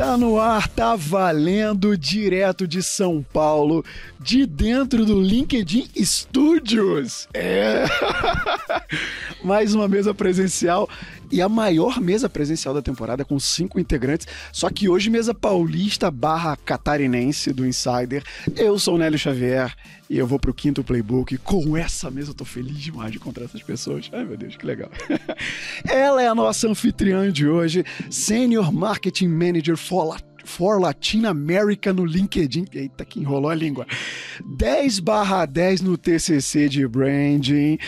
Tá no ar, tá valendo direto de São Paulo, de dentro do LinkedIn Studios. É. Mais uma mesa presencial e a maior mesa presencial da temporada com cinco integrantes. Só que hoje mesa paulista barra catarinense do Insider. Eu sou o Nélio Xavier e eu vou pro quinto playbook. Com essa mesa eu tô feliz demais de encontrar essas pessoas. Ai meu Deus, que legal. Ela é a nossa anfitriã de hoje, Senior Marketing Manager for for Latin America no LinkedIn. Eita, que enrolou a língua. 10 barra 10 no TCC de branding.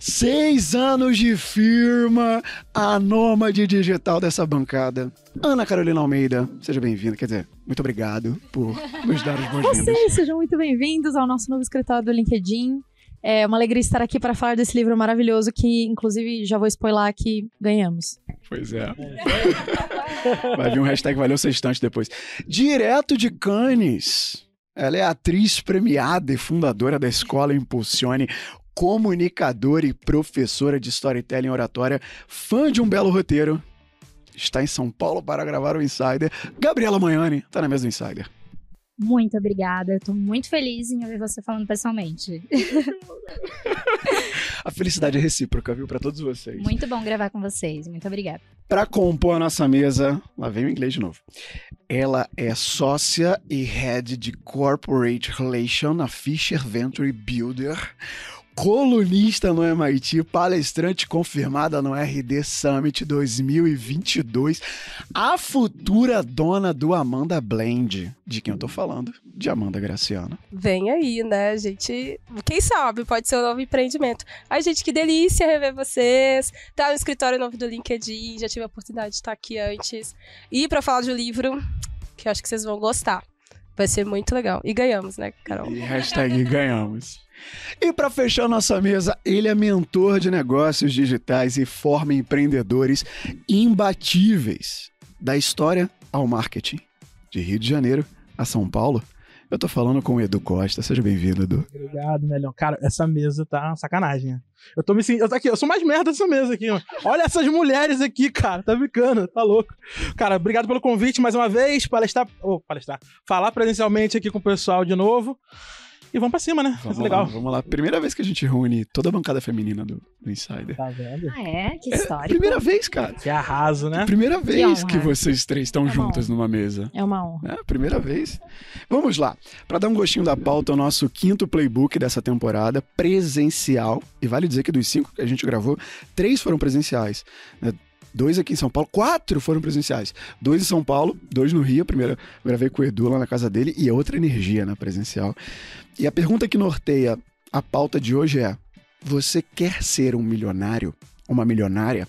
Seis anos de firma. A nômade digital dessa bancada. Ana Carolina Almeida, seja bem-vinda. Quer dizer, muito obrigado por nos dar os bons-vindos. Vocês sejam muito bem-vindos ao nosso novo escritório do LinkedIn. É uma alegria estar aqui para falar desse livro maravilhoso que, inclusive, já vou spoiler que ganhamos. Pois é. Vai vir um hashtag valeu sextante depois. Direto de Cannes. Ela é atriz premiada e fundadora da escola Impulsione, comunicadora e professora de storytelling oratória, fã de um belo roteiro. Está em São Paulo para gravar o Insider. Gabriela Manhani está na mesa do Insider. Muito obrigada. Eu tô muito feliz em ouvir você falando pessoalmente. a felicidade é recíproca, viu, para todos vocês. Muito bom gravar com vocês. Muito obrigada. Para compor a nossa mesa, lá vem o inglês de novo. Ela é sócia e head de Corporate Relation na Fisher Venture Builder colunista no MIT, palestrante confirmada no RD Summit 2022, a futura dona do Amanda Blend. De quem eu tô falando? De Amanda Graciano. Vem aí, né, gente? Quem sabe pode ser um novo empreendimento. Ai, gente, que delícia rever vocês. Tá no escritório novo do LinkedIn, já tive a oportunidade de estar aqui antes. E para falar de um livro que eu acho que vocês vão gostar. Vai ser muito legal. E ganhamos, né, Carol? E hashtag ganhamos. E para fechar nossa mesa, ele é mentor de negócios digitais e forma empreendedores imbatíveis da história ao marketing. De Rio de Janeiro a São Paulo, eu tô falando com o Edu Costa. Seja bem-vindo, Edu. Obrigado, Nelhão. Cara, essa mesa tá sacanagem. Né? Eu tô me sentindo. Eu, aqui, eu sou mais merda dessa mesa aqui, ó. Olha essas mulheres aqui, cara. Tá brincando, tá louco. Cara, obrigado pelo convite mais uma vez. Palestrar. Oh, palestrar. Falar presencialmente aqui com o pessoal de novo. E vamos pra cima, né? Vamos legal. Lá, vamos lá. Primeira vez que a gente reúne toda a bancada feminina do, do Insider. Tá vendo? Ah, é? Que história. É, primeira vez, cara. Que arraso, né? Primeira vez que, que vocês três estão é juntas numa mesa. É uma honra. É, primeira vez. Vamos lá. Para dar um gostinho da pauta, o nosso quinto playbook dessa temporada, presencial. E vale dizer que dos cinco que a gente gravou, três foram presenciais. Né? Dois aqui em São Paulo, quatro foram presenciais. Dois em São Paulo, dois no Rio. Eu gravei com o Edu lá na casa dele e a outra energia na presencial. E a pergunta que norteia a pauta de hoje é: você quer ser um milionário? Uma milionária?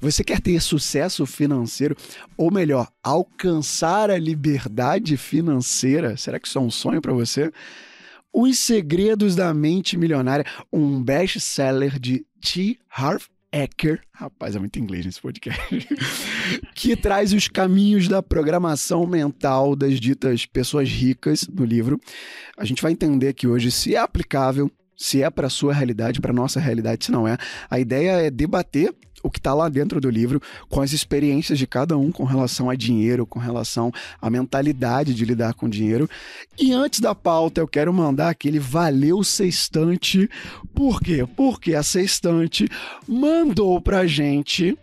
Você quer ter sucesso financeiro, ou melhor, alcançar a liberdade financeira? Será que isso é um sonho para você? Os Segredos da Mente Milionária, um best-seller de T. Harv Eker, rapaz, é muito inglês nesse podcast, que traz os caminhos da programação mental das ditas pessoas ricas no livro. A gente vai entender aqui hoje se é aplicável, se é para sua realidade, para nossa realidade, se não é. A ideia é debater o que está lá dentro do livro, com as experiências de cada um com relação a dinheiro, com relação à mentalidade de lidar com dinheiro. E antes da pauta, eu quero mandar aquele valeu sextante. Por quê? Porque a sextante mandou pra gente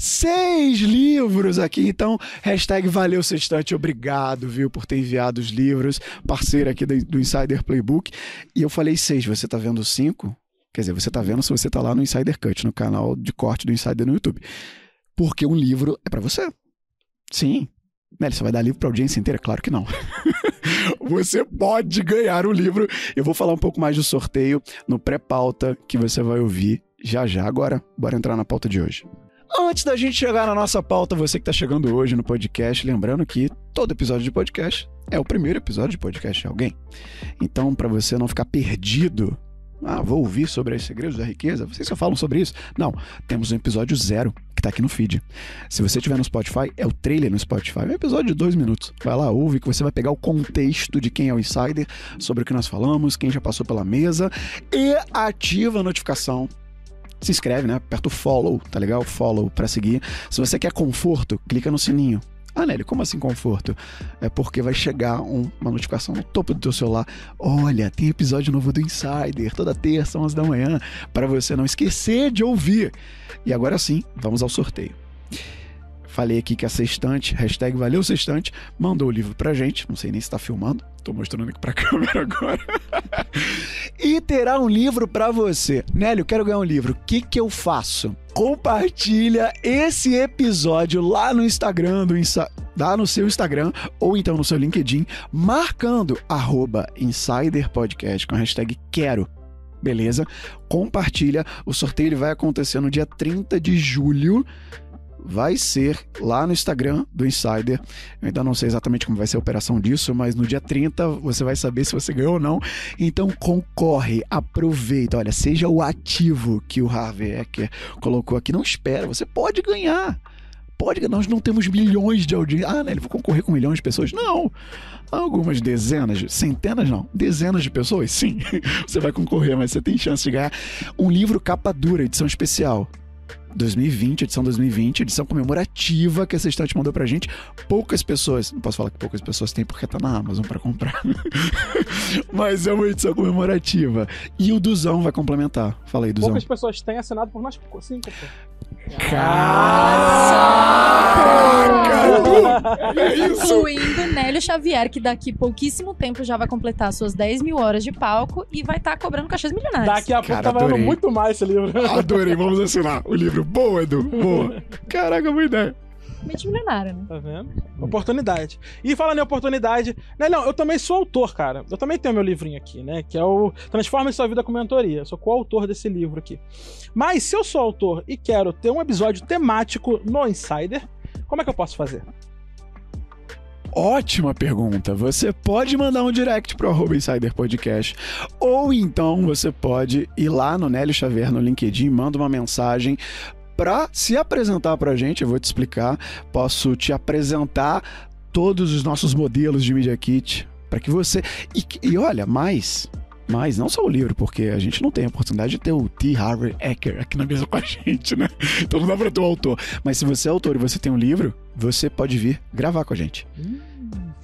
seis livros aqui. Então, hashtag valeu sextante, obrigado, viu, por ter enviado os livros, parceiro aqui do Insider Playbook. E eu falei seis, você tá vendo cinco? Quer dizer, você está vendo se você está lá no Insider Cut, no canal de corte do Insider no YouTube. Porque um livro é para você. Sim. Nelly, você vai dar livro para audiência inteira? Claro que não. você pode ganhar o livro. Eu vou falar um pouco mais do sorteio no pré-pauta que você vai ouvir já já. Agora, bora entrar na pauta de hoje. Antes da gente chegar na nossa pauta, você que está chegando hoje no podcast, lembrando que todo episódio de podcast é o primeiro episódio de podcast de alguém. Então, para você não ficar perdido ah, vou ouvir sobre os segredos da riqueza. Vocês só falam sobre isso? Não, temos um episódio zero que tá aqui no feed. Se você tiver no Spotify, é o trailer no Spotify. É um episódio de dois minutos. Vai lá, ouve, que você vai pegar o contexto de quem é o insider, sobre o que nós falamos, quem já passou pela mesa e ativa a notificação se inscreve, né? Aperta o follow, tá legal? Follow para seguir. Se você quer conforto, clica no sininho. Ah, Nelly, como assim conforto? É porque vai chegar um- uma notificação no topo do teu celular. Olha, tem episódio novo do Insider, toda terça, 11 da manhã, para você não esquecer de ouvir. E agora sim, vamos ao sorteio. Falei aqui que a Sextante, hashtag Valeu Sextante, mandou o livro pra gente. Não sei nem se tá filmando. Tô mostrando aqui pra câmera agora. e terá um livro pra você. Nélio, quero ganhar um livro. O que que eu faço? Compartilha esse episódio lá no Instagram, do lá no seu Instagram ou então no seu LinkedIn, marcando arroba Insider Podcast com a hashtag quero. Beleza? Compartilha. O sorteio ele vai acontecer no dia 30 de julho vai ser lá no Instagram do Insider. Eu ainda não sei exatamente como vai ser a operação disso, mas no dia 30 você vai saber se você ganhou ou não. Então concorre, aproveita. Olha, seja o ativo que o Harvey Ecker colocou aqui. Não espera, você pode ganhar. Pode. Nós não temos milhões de audiência. Ah, né? Ele vai concorrer com milhões de pessoas? Não. Algumas dezenas, centenas não, dezenas de pessoas, sim. Você vai concorrer, mas você tem chance de ganhar um livro capa dura, edição especial. 2020, edição 2020, edição comemorativa que essa estante mandou pra gente. Poucas pessoas, não posso falar que poucas pessoas têm porque tá na Amazon pra comprar. Mas é uma edição comemorativa. E o Duzão vai complementar. Fala aí, Duzão. Poucas pessoas têm assinado por nós cinco. Caraca! É isso! Incluindo Nélio Xavier, que daqui pouquíssimo tempo já vai completar suas 10 mil horas de palco e vai estar cobrando cachês milionários. Daqui a pouco Cara, tá valendo muito mais esse livro. Adorei, vamos assinar o livro. Boa, Edu, boa. Caraca, boa ideia. Mente milionário, né? Tá vendo? Oportunidade. E falando em oportunidade, né, não, eu também sou autor, cara. Eu também tenho meu livrinho aqui, né? Que é o Transforme Sua Vida com Mentoria. Eu sou coautor desse livro aqui. Mas se eu sou autor e quero ter um episódio temático no Insider, como é que eu posso fazer? Ótima pergunta. Você pode mandar um direct pro arroba Insider Podcast. Ou então você pode ir lá no Nélio Xavier no LinkedIn, manda uma mensagem para se apresentar pra gente. Eu vou te explicar. Posso te apresentar todos os nossos modelos de Media Kit para que você. E, e olha, mais. Mas não só o livro, porque a gente não tem a oportunidade de ter o T. Harvey Ecker aqui na mesa com a gente, né? Então não dá pra ter o autor. Mas se você é autor e você tem um livro, você pode vir gravar com a gente.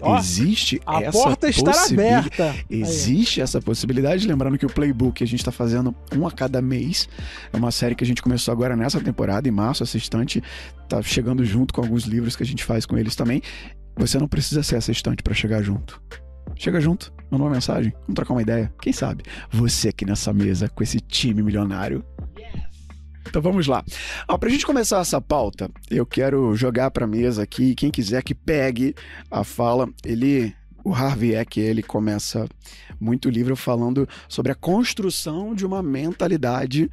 Ó, Existe a essa porta está possibilidade. aberta. Aí. Existe essa possibilidade, lembrando que o Playbook a gente está fazendo um a cada mês. É uma série que a gente começou agora nessa temporada, em março, essa estante tá chegando junto com alguns livros que a gente faz com eles também. Você não precisa ser essa estante para chegar junto. Chega junto, manda uma mensagem, vamos trocar uma ideia. Quem sabe? Você aqui nessa mesa com esse time milionário. Então vamos lá. Ó, pra gente começar essa pauta, eu quero jogar pra mesa aqui, quem quiser que pegue a fala, ele o Harvey Eck, ele começa muito livro falando sobre a construção de uma mentalidade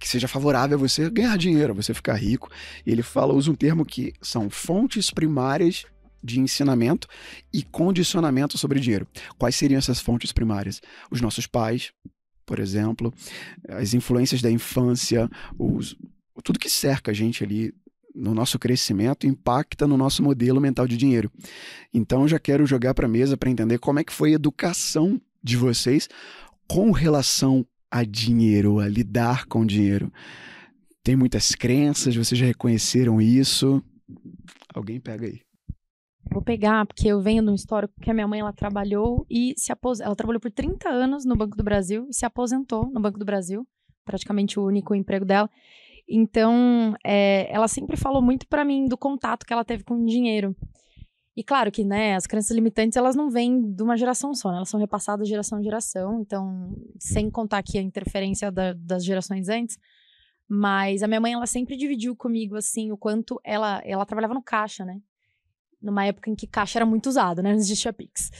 que seja favorável a você ganhar dinheiro, a você ficar rico. E ele fala, usa um termo que são fontes primárias de ensinamento e condicionamento sobre dinheiro. Quais seriam essas fontes primárias? Os nossos pais, por exemplo, as influências da infância, os, tudo que cerca a gente ali no nosso crescimento impacta no nosso modelo mental de dinheiro. Então já quero jogar para a mesa para entender como é que foi a educação de vocês com relação a dinheiro, a lidar com dinheiro. Tem muitas crenças, vocês já reconheceram isso? Alguém pega aí. Vou pegar, porque eu venho de um histórico que a minha mãe ela trabalhou e se aposentou. Ela trabalhou por 30 anos no Banco do Brasil e se aposentou no Banco do Brasil, praticamente o único emprego dela. Então, é, ela sempre falou muito para mim do contato que ela teve com o dinheiro. E claro que, né, as crenças limitantes, elas não vêm de uma geração só, né? Elas são repassadas geração em geração, então, sem contar aqui a interferência da- das gerações antes. Mas a minha mãe, ela sempre dividiu comigo, assim, o quanto ela, ela trabalhava no caixa, né? Numa época em que caixa era muito usado, né? Não existia Pix.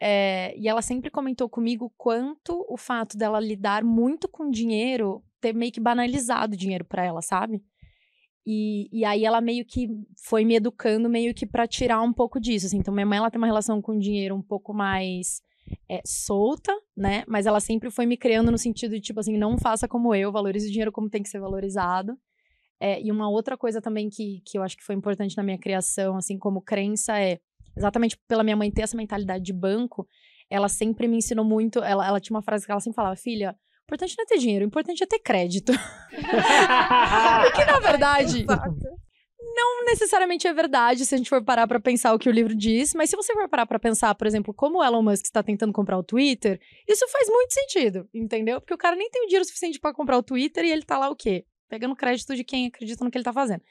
É, e ela sempre comentou comigo quanto o fato dela lidar muito com dinheiro ter meio que banalizado o dinheiro pra ela, sabe? E, e aí ela meio que foi me educando meio que pra tirar um pouco disso, assim. Então minha mãe ela tem uma relação com o dinheiro um pouco mais é, solta, né? Mas ela sempre foi me criando no sentido de tipo assim, não faça como eu, valorize o dinheiro como tem que ser valorizado. É, e uma outra coisa também que, que eu acho que foi importante na minha criação, assim como crença, é exatamente pela minha mãe ter essa mentalidade de banco, ela sempre me ensinou muito. Ela, ela tinha uma frase que ela sempre falava: Filha, o importante não é ter dinheiro, o importante é ter crédito. Porque, na verdade, não necessariamente é verdade se a gente for parar pra pensar o que o livro diz, mas se você for parar pra pensar, por exemplo, como o Elon Musk está tentando comprar o Twitter, isso faz muito sentido, entendeu? Porque o cara nem tem o dinheiro suficiente pra comprar o Twitter e ele tá lá o quê? Pegando crédito de quem acredita no que ele tá fazendo.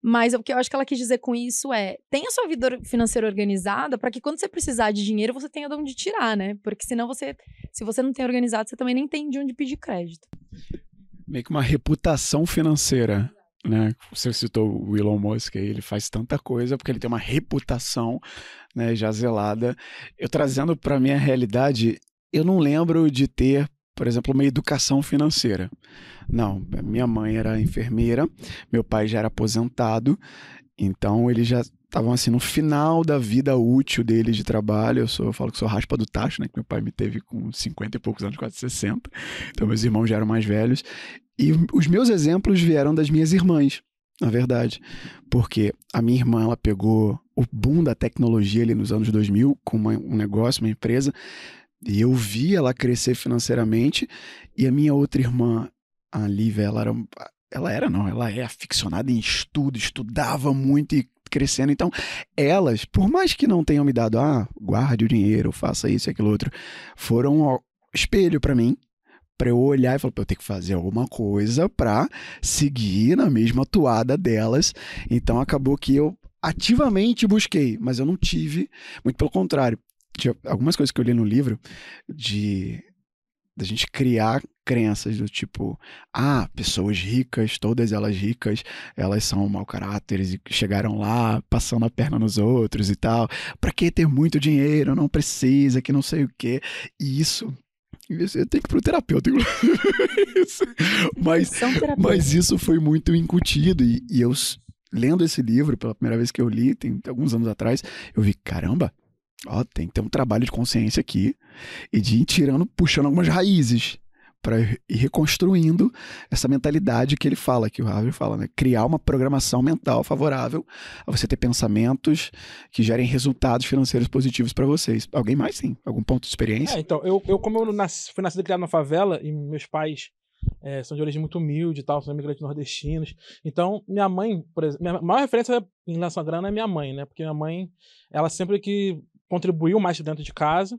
Mas o que eu acho que ela quis dizer com isso é: tenha sua vida financeira organizada para que quando você precisar de dinheiro, você tenha de onde tirar, né? Porque senão você, se você não tem organizado, você também nem tem de onde pedir crédito. Meio que uma reputação financeira. Né? Você citou o Elon Musk ele faz tanta coisa porque ele tem uma reputação né, já zelada. Eu trazendo para minha realidade, eu não lembro de ter, por exemplo, uma educação financeira. Não, minha mãe era enfermeira, meu pai já era aposentado, então eles já estavam assim no final da vida útil dele de trabalho. Eu sou, eu falo que sou raspa do tacho, né? Que meu pai me teve com 50 e poucos anos, quase 60. Então meus irmãos já eram mais velhos. E os meus exemplos vieram das minhas irmãs, na verdade. Porque a minha irmã, ela pegou o boom da tecnologia ali nos anos 2000 com uma, um negócio, uma empresa, e eu vi ela crescer financeiramente. E a minha outra irmã, a Lívia, ela era, ela era não, ela é aficionada em estudo, estudava muito e crescendo. Então, elas, por mais que não tenham me dado, ah, guarde o dinheiro, faça isso e aquilo outro, foram ó, espelho para mim, para eu olhar e falar, eu tenho que fazer alguma coisa para seguir na mesma toada delas. Então, acabou que eu ativamente busquei, mas eu não tive, muito pelo contrário. Tinha algumas coisas que eu li no livro de da gente criar crenças do tipo, ah, pessoas ricas, todas elas ricas, elas são mau caráteres e chegaram lá passando a perna nos outros e tal. Pra que ter muito dinheiro? Não precisa, que não sei o quê. E isso eu tenho que ir pro terapeuta, isso. Mas, mas isso foi muito incutido. E, e eu, lendo esse livro, pela primeira vez que eu li, tem alguns anos atrás, eu vi, caramba, ó, tem que ter um trabalho de consciência aqui e de ir tirando, puxando algumas raízes para ir reconstruindo essa mentalidade que ele fala, que o Harvey fala, né? Criar uma programação mental favorável a você ter pensamentos que gerem resultados financeiros positivos para vocês. Alguém mais, sim? Algum ponto de experiência? É, então, eu, eu como eu nasci, fui nascido e criado na favela, e meus pais é, são de origem muito humilde e tal, são imigrantes nordestinos. Então, minha mãe, por exemplo, minha maior referência em relação à grana é minha mãe, né? Porque minha mãe, ela sempre que contribuiu mais dentro de casa.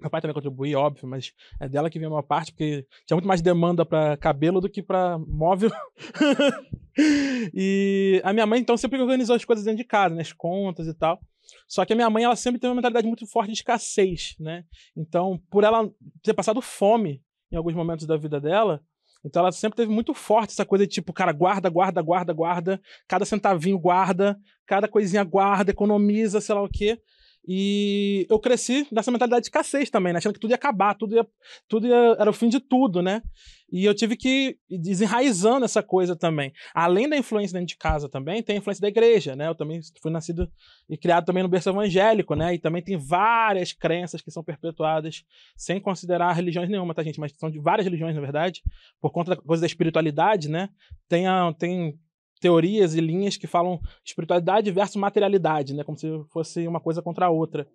Meu pai também contribuía, óbvio, mas é dela que vinha uma parte, porque tinha muito mais demanda para cabelo do que para móvel. e a minha mãe, então, sempre organizou as coisas dentro de casa, né? As contas e tal. Só que a minha mãe, ela sempre teve uma mentalidade muito forte de escassez, né? Então, por ela ter passado fome em alguns momentos da vida dela, então ela sempre teve muito forte essa coisa de tipo, cara, guarda, guarda, guarda, guarda, cada centavinho guarda, cada coisinha guarda, economiza, sei lá o quê. E eu cresci nessa mentalidade de escassez também, né? achando que tudo ia acabar, tudo, ia, tudo ia, era o fim de tudo, né? E eu tive que ir desenraizando essa coisa também. Além da influência dentro de casa também, tem a influência da igreja, né? Eu também fui nascido e criado também no berço evangélico, né? E também tem várias crenças que são perpetuadas sem considerar religiões nenhuma, tá, gente? Mas são de várias religiões, na verdade, por conta da coisa da espiritualidade, né? Tem, a, tem teorias e linhas que falam espiritualidade versus materialidade, né? Como se fosse uma coisa contra a outra.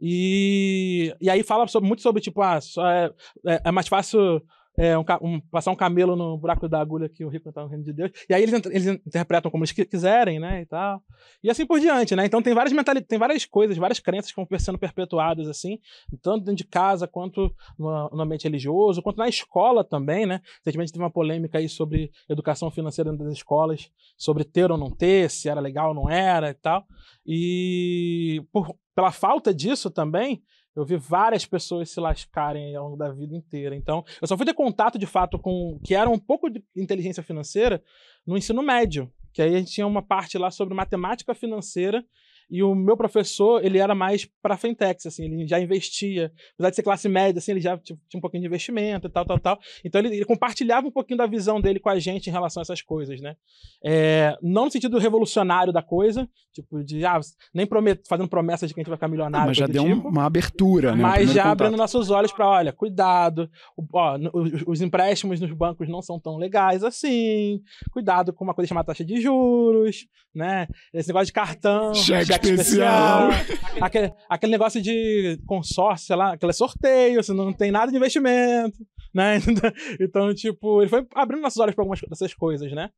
E, e aí fala sobre- muito sobre, tipo, ah, é, é, é mais fácil é, um um- passar um camelo no buraco da agulha que o rico está no reino de Deus. E aí eles, eles interpretam como eles qui- quiserem, né, e tal. E assim por diante, né? Então tem várias mentali tem várias coisas, várias crenças que vão sendo perpetuadas, assim, tanto dentro de casa, quanto no, no ambiente religioso, quanto na escola também, né? Recentemente teve uma polêmica aí sobre educação financeira das escolas, sobre ter ou não ter, se era legal ou não era e tal. E por, pela falta disso também, eu vi várias pessoas se lascarem ao longo da vida inteira. Então, eu só fui ter contato de fato com que era um pouco de inteligência financeira no ensino médio, que aí a gente tinha uma parte lá sobre matemática financeira e o meu professor, ele era mais para fintechs, assim, ele já investia, apesar de ser classe média, assim, ele já tinha um pouquinho de investimento e tal, tal, tal. Então ele, ele compartilhava um pouquinho da visão dele com a gente em relação a essas coisas, né? É, não no sentido revolucionário da coisa, tipo de, ah, nem promet, fazendo promessas de que a gente vai ficar milionário, mas já deu tipo. uma abertura, né? Mas já contato. abrindo nossos olhos para, olha, cuidado, ó, os, os empréstimos nos bancos não são tão legais assim, cuidado com uma coisa chamada taxa de juros, né? Esse negócio de cartão, Cheque especial. aquele, aquele negócio de consórcio, lá, aquele sorteio, você não tem nada de investimento, né? Então, tipo, ele foi abrindo nossos olhos para algumas dessas coisas, né?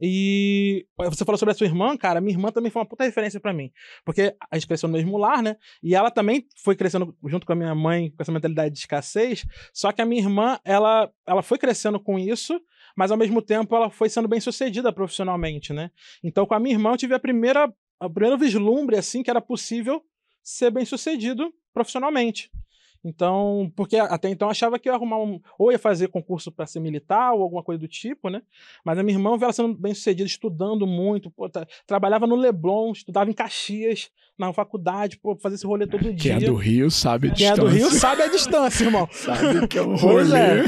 E você falou sobre a sua irmã, cara. Minha irmã também foi uma puta referência para mim. Porque a gente cresceu no mesmo lar, né? E ela também foi crescendo junto com a minha mãe, com essa mentalidade de escassez. Só que a minha irmã, ela, ela foi crescendo com isso, mas ao mesmo tempo ela foi sendo bem sucedida profissionalmente, né? Então com a minha irmã eu tive a primeira, a primeira vislumbre, assim, que era possível ser bem sucedido profissionalmente. Então, porque até então eu achava que eu ia arrumar um. Ou ia fazer concurso para ser militar ou alguma coisa do tipo, né? Mas a minha irmã, ela sendo bem sucedida, estudando muito, pô, tra trabalhava no Leblon, estudava em Caxias, na faculdade, pô, fazer esse rolê todo dia. Quem é do Rio sabe a Quem distância. é do Rio sabe a distância, irmão. sabe que é um Pois rolê. é.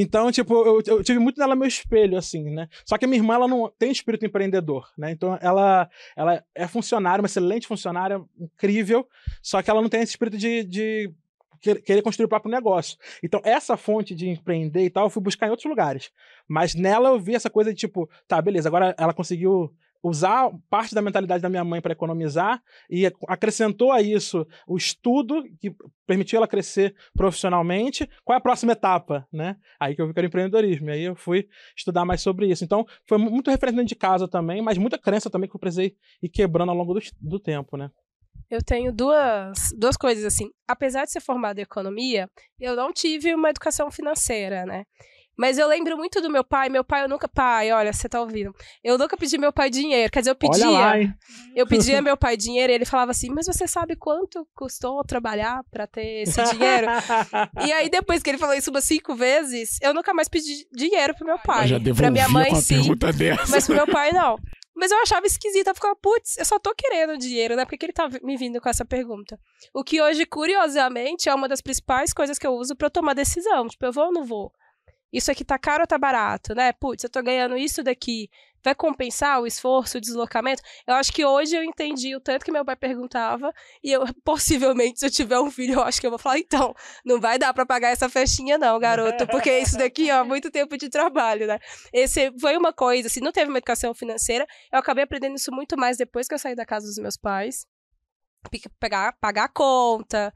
Então, tipo, eu, eu tive muito nela meu espelho, assim, né? Só que a minha irmã, ela não tem espírito empreendedor, né? Então, ela, ela é funcionária, uma excelente funcionária, incrível, só que ela não tem esse espírito de, de quer- querer construir o próprio negócio. Então, essa fonte de empreender e tal, eu fui buscar em outros lugares. Mas nela eu vi essa coisa de, tipo, tá, beleza, agora ela conseguiu usar parte da mentalidade da minha mãe para economizar e ac- acrescentou a isso o estudo que permitiu ela crescer profissionalmente. Qual é a próxima etapa, né? Aí que eu vi que era empreendedorismo. E aí eu fui estudar mais sobre isso. Então, foi mu- muito referente dentro de casa também, mas muita crença também que eu precisei ir quebrando ao longo do, do tempo, né? Eu tenho duas, duas coisas assim. Apesar de ser formada em economia, eu não tive uma educação financeira, né? Mas eu lembro muito do meu pai. Meu pai, eu nunca. Pai, olha, você tá ouvindo. Eu nunca pedi meu pai dinheiro. Quer dizer, eu pedia. Olha lá? Eu pedia meu pai dinheiro e ele falava assim: Mas você sabe quanto custou trabalhar pra ter esse dinheiro? e aí, depois que ele falou isso umas cinco vezes, eu nunca mais pedi dinheiro pro meu pai. Eu já pra minha mãe, com a sim. pergunta dessa. Mas pro meu pai, não. Mas eu achava esquisito. Eu ficava, putz, eu só tô querendo dinheiro, né? Por que, que ele tá me vindo com essa pergunta? O que hoje, curiosamente, é uma das principais coisas que eu uso pra eu tomar decisão. Tipo, eu vou ou não vou? Isso aqui tá caro ou tá barato, né? Putz, eu tô ganhando isso daqui. Vai compensar o esforço, o deslocamento? Eu acho que hoje eu entendi o tanto que meu pai perguntava. E eu, possivelmente, se eu tiver um filho, eu acho que eu vou falar, então, não vai dar pra pagar essa festinha, não, garoto. Porque isso daqui, ó, muito tempo de trabalho, né? Esse foi uma coisa, assim, não teve uma educação financeira. Eu acabei aprendendo isso muito mais depois que eu saí da casa dos meus pais. Pegar, pagar a conta.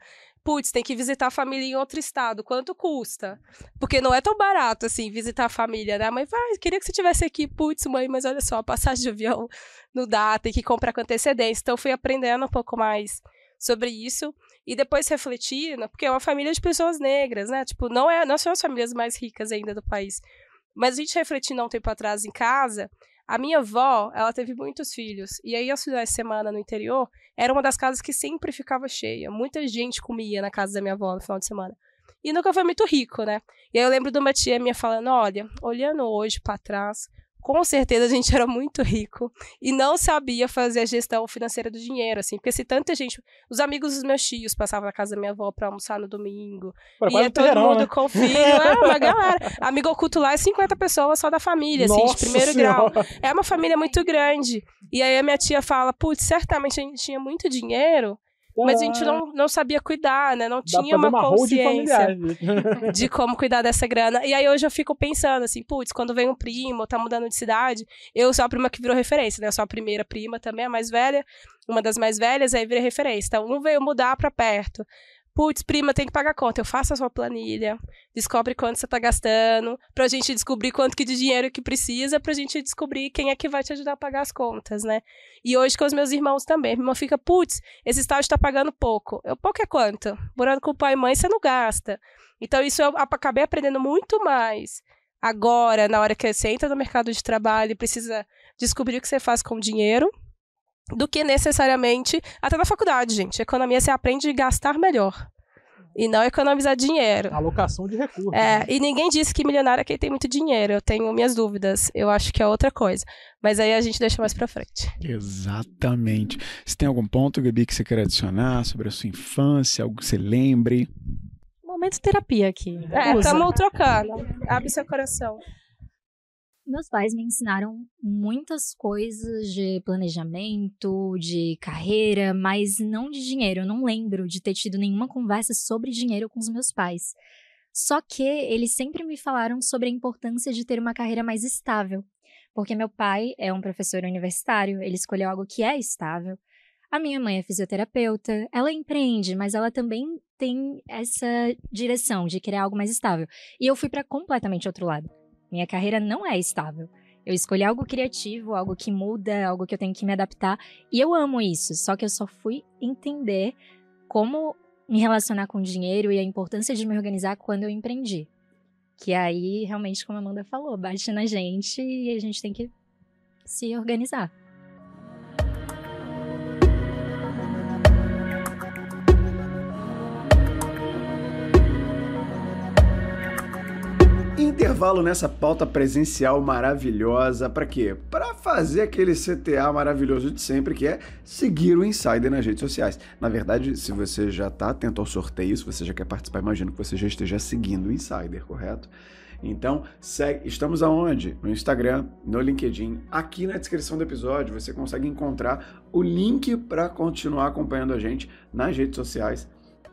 Putz, tem que visitar a família em outro estado. Quanto custa? Porque não é tão barato, assim, visitar a família, né? Mãe vai, queria que você estivesse aqui. Putz, mãe, mas olha só, a passagem de avião não dá, tem que comprar com antecedência. Então, fui aprendendo um pouco mais sobre isso. E depois refletindo, porque é uma família de pessoas negras, né? Tipo, não, é, não são as famílias mais ricas ainda do país. Mas a gente refletindo há um tempo atrás em casa, a minha avó, ela teve muitos filhos. E aí, aos finais de semana no interior, era uma das casas que sempre ficava cheia. Muita gente comia na casa da minha avó no final de semana. E nunca foi muito rico, né? E aí eu lembro de uma tia minha falando: olha, olhando hoje pra trás, com certeza a gente era muito rico e não sabia fazer a gestão financeira do dinheiro, assim. Porque se tanta gente. Os amigos dos meus tios passavam na casa da minha avó pra almoçar no domingo. Pô, e é todo terreirão, mundo né? com filho. É uma galera. Amigo oculto lá é 50 pessoas só da família, assim, de Nossa primeiro grau. Senhora. É uma família muito grande. E aí a minha tia fala, putz, certamente a gente tinha muito dinheiro, mas a gente não, não sabia cuidar, né? Não Dá tinha uma holding consciência familiar. de como cuidar dessa grana. E aí hoje eu fico pensando assim, putz, quando vem um primo, tá mudando de cidade, eu sou a prima que virou referência, né? Eu sou a primeira prima também, a mais velha, uma das mais velhas, aí virei referência. Então, um veio mudar pra perto. Putz, prima, tem que pagar conta. Eu faço a sua planilha, descobre quanto você tá gastando, pra gente descobrir quanto que de dinheiro que precisa, pra gente descobrir quem é que vai te ajudar a pagar as contas, né? E hoje com os meus irmãos também. Minha irmã fica, putz, esse estágio tá pagando pouco. Eu, pouco é quanto? Morando com o pai e mãe, você não gasta. Então, isso eu acabei aprendendo muito mais agora, na hora que você entra no mercado de trabalho e precisa descobrir o que você faz com o dinheiro, do que necessariamente até na faculdade, gente. Economia você aprende a gastar melhor. E não economizar dinheiro. Alocação de recursos. É, e ninguém disse que milionário é quem tem muito dinheiro. Eu tenho minhas dúvidas. Eu acho que é outra coisa. Mas aí a gente deixa mais pra frente. Exatamente. Você tem algum ponto, Gabi, que você quer adicionar sobre a sua infância, algo que você lembre? Momento terapia aqui. É, estamos trocando. Abre seu coração. Meus pais me ensinaram muitas coisas de planejamento, de carreira, mas não de dinheiro. Eu não lembro de ter tido nenhuma conversa sobre dinheiro com os meus pais. Só que eles sempre me falaram sobre a importância de ter uma carreira mais estável. Porque meu pai é um professor universitário, ele escolheu algo que é estável. A minha mãe é fisioterapeuta, ela empreende, mas ela também tem essa direção de querer algo mais estável. E eu fui para completamente outro lado. Minha carreira não é estável. Eu escolhi algo criativo, algo que muda, algo que eu tenho que me adaptar. E eu amo isso. Só que eu só fui entender como me relacionar com dinheiro e a importância de me organizar quando eu empreendi. Que aí, realmente, como a Amanda falou, bate na gente e a gente tem que se organizar. Intervalo nessa pauta presencial maravilhosa, para quê? Para fazer aquele CTA maravilhoso de sempre, que é seguir o Insider nas redes sociais. Na verdade, se você já está atento ao sorteio, se você já quer participar, imagino que você já esteja seguindo o Insider, correto? Então, segue, estamos aonde? No Instagram, no LinkedIn. Aqui na descrição do episódio você consegue encontrar o link para continuar acompanhando a gente nas redes sociais.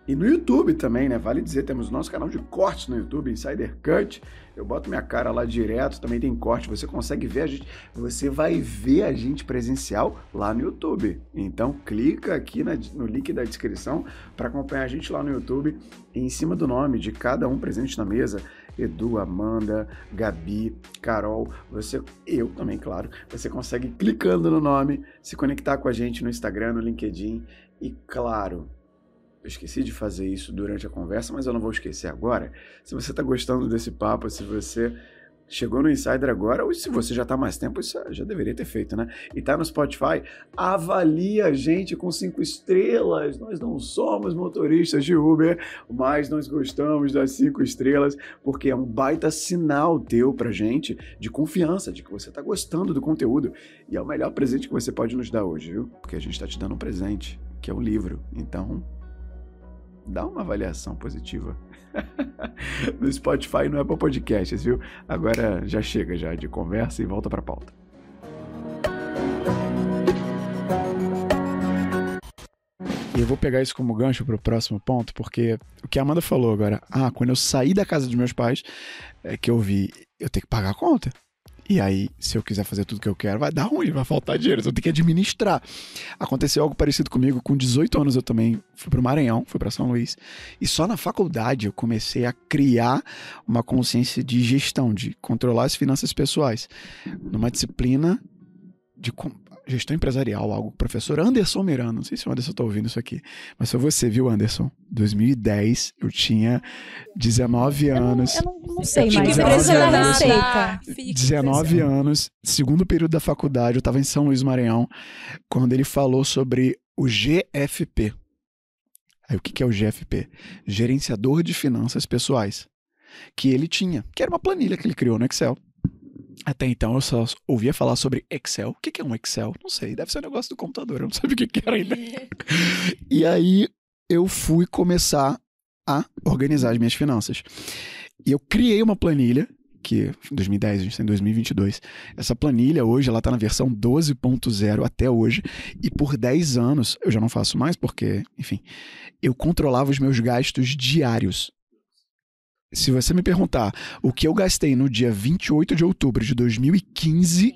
E no YouTube também, né? Vale dizer, temos nosso canal de cortes no YouTube, Insider Cut. Eu boto minha cara lá direto, também tem corte, você consegue ver a gente, você vai ver a gente presencial lá no YouTube. Então clica aqui na, no link da descrição para acompanhar a gente lá no YouTube e em cima do nome de cada um presente na mesa. Edu, Amanda, Gabi, Carol, você, eu também, claro. Você consegue clicando no nome, se conectar com a gente no Instagram, no LinkedIn e, claro, eu esqueci de fazer isso durante a conversa, mas eu não vou esquecer agora. Se você está gostando desse papo, se você chegou no Insider agora, ou se você já está mais tempo, isso já deveria ter feito, né? E tá no Spotify, avalie a gente com cinco estrelas. Nós não somos motoristas de Uber, mas nós gostamos das cinco estrelas, porque é um baita sinal teu pra gente de confiança, de que você está gostando do conteúdo. E é o melhor presente que você pode nos dar hoje, viu? Porque a gente está te dando um presente, que é o um livro. Então, dá uma avaliação positiva no Spotify e no Apple Podcasts, viu? Agora já chega já de conversa e volta para a pauta. E eu vou pegar isso como gancho para o próximo ponto, porque o que a Amanda falou agora, ah, quando eu saí da casa dos meus pais, é que eu vi, eu tenho que pagar a conta. E aí, se eu quiser fazer tudo que eu quero, vai dar ruim, vai faltar dinheiro, então eu tenho que administrar. Aconteceu algo parecido comigo, com 18 anos eu também fui para o Maranhão, fui para São Luís, e só na faculdade eu comecei a criar uma consciência de gestão, de controlar as finanças pessoais, numa disciplina de gestão empresarial, algo professor Anderson Miranda, não sei se o Anderson está ouvindo isso aqui, mas foi você, viu, Anderson? 2010, eu tinha 19 anos. Eu não, eu não, não sei, mas eu receita. 19 anos, segundo período da faculdade, eu estava em São Luís Maranhão, quando ele falou sobre o GFP. Aí o que é o GFP? Gerenciador de Finanças Pessoais. Que ele tinha, que era uma planilha que ele criou no Excel. Até então eu só ouvia falar sobre Excel. O que é um Excel? Não sei, deve ser um negócio do computador, eu não sabia o que era ainda. e aí eu fui começar a organizar as minhas finanças. E eu criei uma planilha, que em 2010, a gente está em 2022. Essa planilha hoje ela está na versão 12.0 até hoje. E por 10 anos, eu já não faço mais, porque, enfim, eu controlava os meus gastos diários se você me perguntar o que eu gastei no dia 28 de outubro de 2015,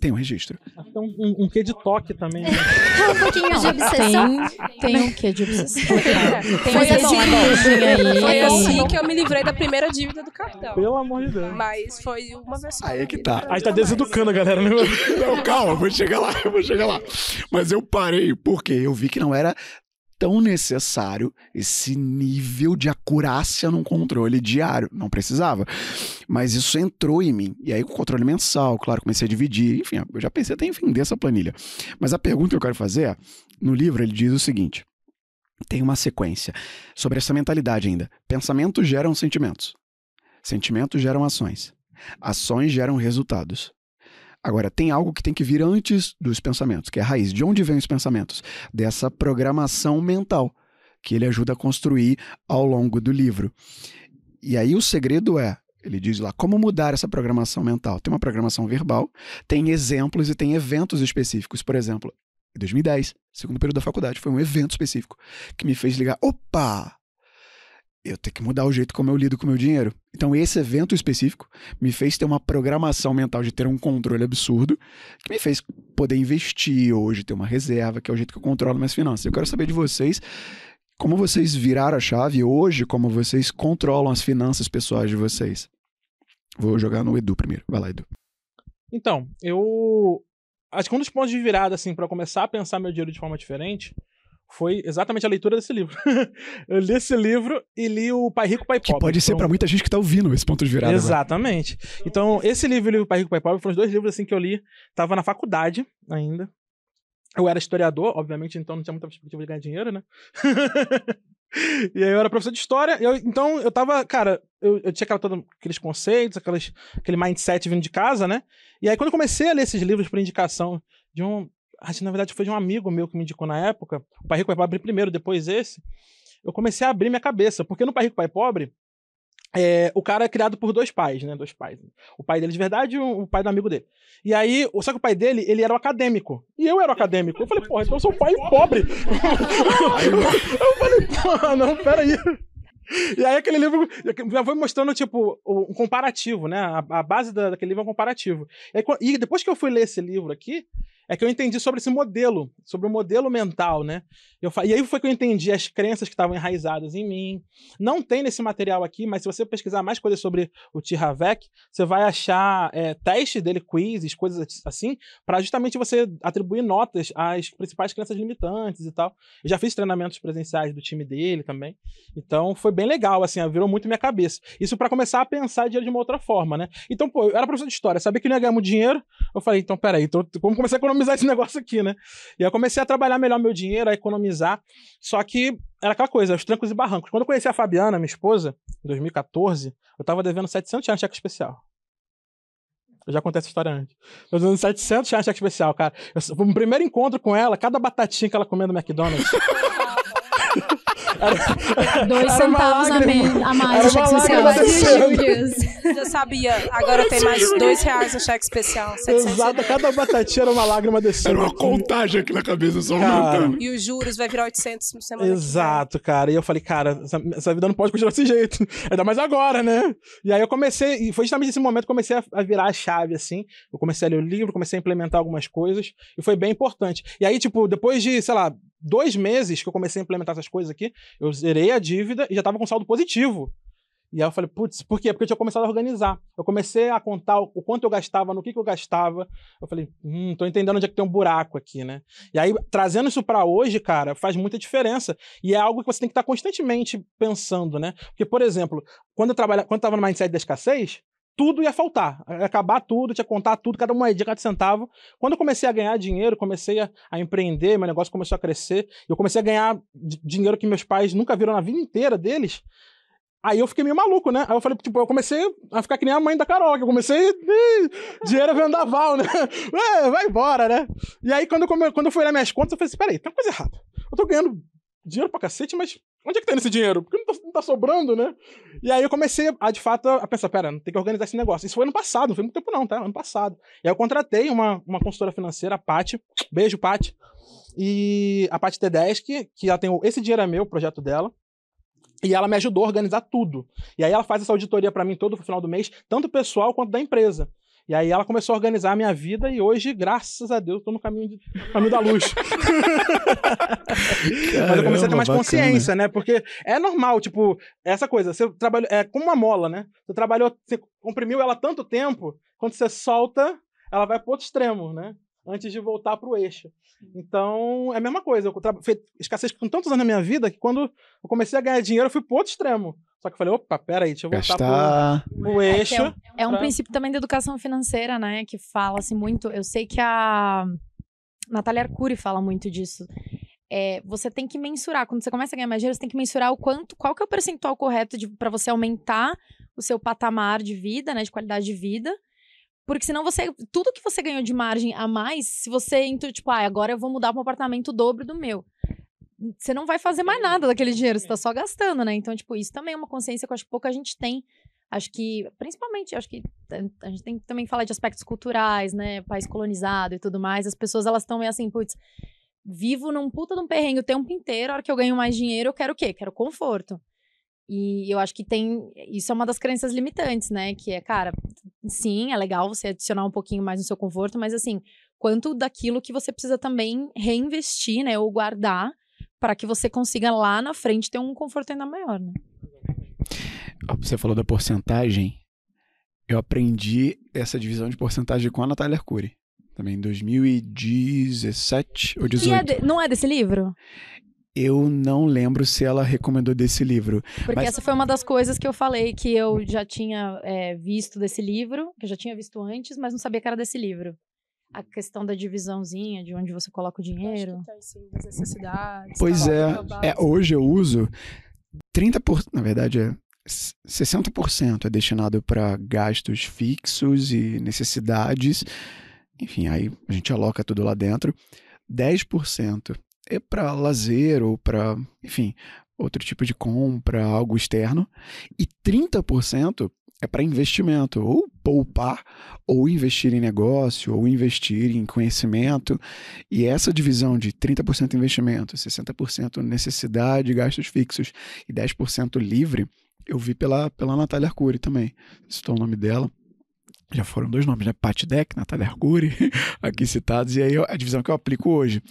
tem um registro. Tem um, um, um quê de toque também. Né? um pouquinho de obsessão. Tem, tem um quê de obsessão. tem foi assim, aí. Foi assim que eu me livrei da primeira dívida do cartão. Pelo amor de Deus. Mas foi uma versão. Aí é que tá. Aí tá deseducando a galera. Né? Não, calma, vou chegar lá, eu vou chegar lá. Mas eu parei porque eu vi que não era tão necessário esse nível de acurácia num controle diário. Não precisava. Mas isso entrou em mim. E aí, com o controle mensal, claro, comecei a dividir. Enfim, eu já pensei até em vender essa planilha. Mas a pergunta que eu quero fazer é: no livro ele diz o seguinte. Tem uma sequência sobre essa mentalidade ainda. Pensamentos geram sentimentos. Sentimentos geram ações. Ações geram resultados. Agora, tem algo que tem que vir antes dos pensamentos, que é a raiz. De onde vêm os pensamentos? Dessa programação mental que ele ajuda a construir ao longo do livro. E aí o segredo é, ele diz lá, como mudar essa programação mental? Tem uma programação verbal, tem exemplos e tem eventos específicos. Por exemplo, em 2010, segundo período da faculdade, foi um evento específico que me fez ligar, opa, eu tenho que mudar o jeito como eu lido com o meu dinheiro. Então, esse evento específico me fez ter uma programação mental de ter um controle absurdo, que me fez poder investir hoje, ter uma reserva, que é o jeito que eu controlo minhas finanças. Eu quero saber de vocês como vocês viraram a chave hoje, como vocês controlam as finanças pessoais de vocês. Vou jogar no Edu primeiro. Vai lá, Edu. Então, eu. Acho que um dos pontos de virada, assim, para começar a pensar meu dinheiro de forma diferente foi exatamente a leitura desse livro. eu li esse livro e li o Pai Rico, Pai Pobre. Que pode ser Então- para muita gente que tá ouvindo esse ponto de virada. agora. Exatamente. Então, esse livro e o Pai Rico, Pai Pobre foram os dois livros assim que eu li. Tava na faculdade ainda. Eu era historiador, obviamente, então não tinha muita perspectiva de ganhar dinheiro, né? e aí eu era professor de história. e eu- então eu tava, cara, eu, eu tinha aquela, todo, aqueles conceitos, aquelas, aquele mindset vindo de casa, né? E aí quando eu comecei a ler esses livros por indicação de um. Acho que na verdade foi de um amigo meu que me indicou na época, o Pai Rico, Pai Pobre primeiro, depois esse. Eu comecei a abrir minha cabeça, porque no Pai Rico, Pai Pobre, é, o cara é criado por dois pais, né? Dois pais. O pai dele de verdade e o, o pai do amigo dele. E aí, o- só que o pai dele, ele era o acadêmico. E eu era o acadêmico. Eu falei, porra, então eu sou um pai pobre. eu falei, porra, não, peraí. E aí aquele livro já foi mostrando, tipo, o- um comparativo, né? A, a base da- daquele livro é um comparativo. E, aí, e depois que eu fui ler esse livro aqui, é que eu entendi sobre esse modelo, sobre o modelo mental, né? Eu, e aí foi que eu entendi as crenças que estavam enraizadas em mim. Não tem nesse material aqui, mas se você pesquisar mais coisas sobre o T. Havek, você vai achar é, testes dele, quizzes, coisas assim, para justamente você atribuir notas às principais crenças limitantes e tal. Eu já fiz treinamentos presenciais do time dele também. Então foi bem legal, assim, virou muito minha cabeça. Isso para começar a pensar de uma outra forma, né? Então, pô, eu era professor de história, sabia que não ia ganhar muito dinheiro. Eu falei, então peraí, então, como comecei a economizar esse negócio aqui, né? E eu comecei a trabalhar melhor meu dinheiro, a economizar. Só que era aquela coisa, os trancos e barrancos. Quando eu conheci a Fabiana, minha esposa, em 2014, eu tava devendo 700 reais de cheque especial. Eu já contei essa história antes. Eu dando 700 reais de cheque especial, cara. Eu, um primeiro encontro com ela, cada batatinha que ela comia no McDonald's. era, Dois era uma centavos a, lágrima. a mais Era de cheque especial. Já sabia. Agora tem mais dois reais no cheque especial. 700 Exato, cada batatinha era uma lágrima Era descendo. uma contagem aqui na cabeça, só aumentando. E os juros vai virar 800 por semana. Exato, cara. E eu falei, cara, essa, essa vida não pode continuar desse jeito. Ainda mais agora, né? E aí eu comecei, e foi justamente nesse momento que eu comecei a, a virar a chave, assim. Eu comecei a ler o livro, comecei a implementar algumas coisas, e foi bem importante. E aí, tipo, depois de, sei lá, dois meses que eu comecei a implementar essas coisas aqui, eu zerei a dívida e já tava com saldo positivo. E aí eu falei, putz, por quê? Porque eu tinha começado a organizar. Eu comecei a contar o, quanto eu gastava, no que, que eu gastava. Eu falei, hum, tô entendendo onde é que tem um buraco aqui, né? E aí, trazendo isso pra hoje, cara, faz muita diferença. E é algo que você tem que estar constantemente pensando, né? Porque, por exemplo, quando eu, trabalha, quando eu tava no mindset da escassez, tudo ia faltar. Ia acabar tudo, tinha que contar tudo, cada moedinha, cada centavo. Quando eu comecei a ganhar dinheiro, comecei a, a empreender, meu negócio começou a crescer, eu comecei a ganhar di- dinheiro que meus pais nunca viram na vida inteira deles. Aí eu fiquei meio maluco, né? Aí eu falei, tipo, eu comecei a ficar que nem a mãe da Carol, que eu comecei. "Ih, dinheiro é vendaval, né? Ué, vai embora, né? E aí, quando eu, come- quando eu fui olhar minhas contas, eu falei assim: peraí, tem uma coisa errada. Eu tô ganhando dinheiro pra cacete, mas onde é que tá esse dinheiro? Porque não tá, não tá sobrando, né? E aí eu comecei a, de fato, a pensar: pera, tem que organizar esse negócio. Isso foi ano passado, não foi muito tempo, não, tá? Ano passado. E aí eu contratei uma, uma consultora financeira, a Paty. Beijo, Paty. E a Paty T10, que, ela tem Esse Dinheiro é Meu, projeto dela. E ela me ajudou a organizar tudo. E aí ela faz essa auditoria pra mim todo final do mês, tanto pessoal quanto da empresa. E aí ela começou a organizar a minha vida e hoje, graças a Deus, eu tô no caminho, de, caminho da luz. Mas eu comecei a ter mais Caramba, consciência, né? Porque é normal, tipo, essa coisa, você trabalha, é como uma mola, né? Você trabalhou, você comprimiu ela tanto tempo, quando você solta, ela vai pro outro extremo, né? Antes de voltar pro eixo. Então, é a mesma coisa. Eu fiz escassez com tantos anos na minha vida que quando eu comecei a ganhar dinheiro, eu fui pro outro extremo. Só que eu falei, opa, peraí, deixa eu voltar Gastar. pro, pro eixo. É, É um pra- princípio também da educação financeira, né? Que fala-se muito. Eu sei que a Natália Arcuri fala muito disso. É, você tem que mensurar. Quando você começa a ganhar mais dinheiro, você tem que mensurar o quanto, qual que é o percentual correto para você aumentar o seu patamar de vida, né? De qualidade de vida. Porque senão você. Tudo que você ganhou de margem a mais, se você entra, tipo, ah, agora eu vou mudar para um apartamento dobro do meu. Você não vai fazer mais nada daquele dinheiro, você tá só gastando, né? Então, tipo, isso também é uma consciência que eu acho que pouca gente tem. Acho que, principalmente, acho que a gente tem que também falar de aspectos culturais, né? País colonizado e tudo mais. As pessoas, elas estão meio assim, putz, vivo num puta de um perrengue o tempo inteiro. A hora que eu ganho mais dinheiro, eu quero o quê? Quero conforto. E eu acho que tem. Isso é uma das crenças limitantes, né? Que é, cara, sim, é legal você adicionar um pouquinho mais no seu conforto, mas assim, quanto daquilo que você precisa também reinvestir, né? Ou guardar para que você consiga lá na frente ter um conforto ainda maior, né? Você falou da porcentagem. Eu aprendi essa divisão de porcentagem com a Natália Arcuri. Também em 2017 ou E é 18. de- não é desse livro? Eu não lembro se ela recomendou desse livro. Porque Mas- essa foi uma das coisas que eu falei que eu já tinha é, visto desse livro, que eu já tinha visto antes, mas não sabia que era desse livro. A questão da divisãozinha, de onde você coloca o dinheiro. Acho que sim, das necessidades. Pois tal, é, base. é, hoje eu uso 30%, na verdade é s- 60% é destinado para gastos fixos e necessidades. Enfim, aí a gente aloca tudo lá dentro. 10% é para lazer ou para, enfim, outro tipo de compra, algo externo. E 30% é para investimento, ou poupar, ou investir em negócio, ou investir em conhecimento. E essa divisão de 30% investimento, 60% necessidade, gastos fixos e 10% livre, eu vi pela, pela Natália Arcuri também. Citou o nome dela. Já foram dois nomes, né? Pat Deck, Natália Arcuri, aqui citados, e aí a divisão que eu aplico hoje.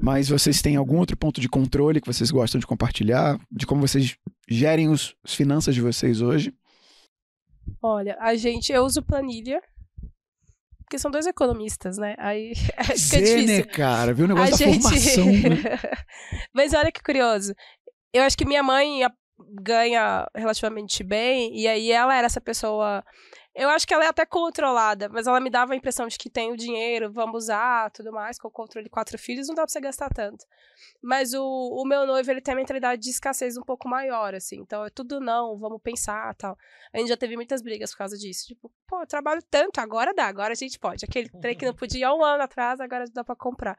Mas vocês têm algum outro ponto de controle que vocês gostam de compartilhar? De como vocês gerem os, as finanças de vocês hoje? Olha, a gente, eu uso planilha, porque são dois economistas, né? Aí fica difícil. né, cara? Viu o negócio a da gente... formação, né? Mas olha que curioso. Eu acho que minha mãe ganha relativamente bem, e aí ela era essa pessoa. Eu acho que ela é até controlada, mas ela me dava a impressão de que tem o dinheiro, vamos usar, tudo mais, com o controle de quatro filhos, não dá pra você gastar tanto. Mas o, o meu noivo, ele tem a mentalidade de escassez um pouco maior, assim. Então é tudo não, vamos pensar tal. A gente já teve muitas brigas por causa disso. Tipo, pô, eu trabalho tanto, agora dá, agora a gente pode. Aquele trem que não podia há um ano atrás, agora dá pra comprar.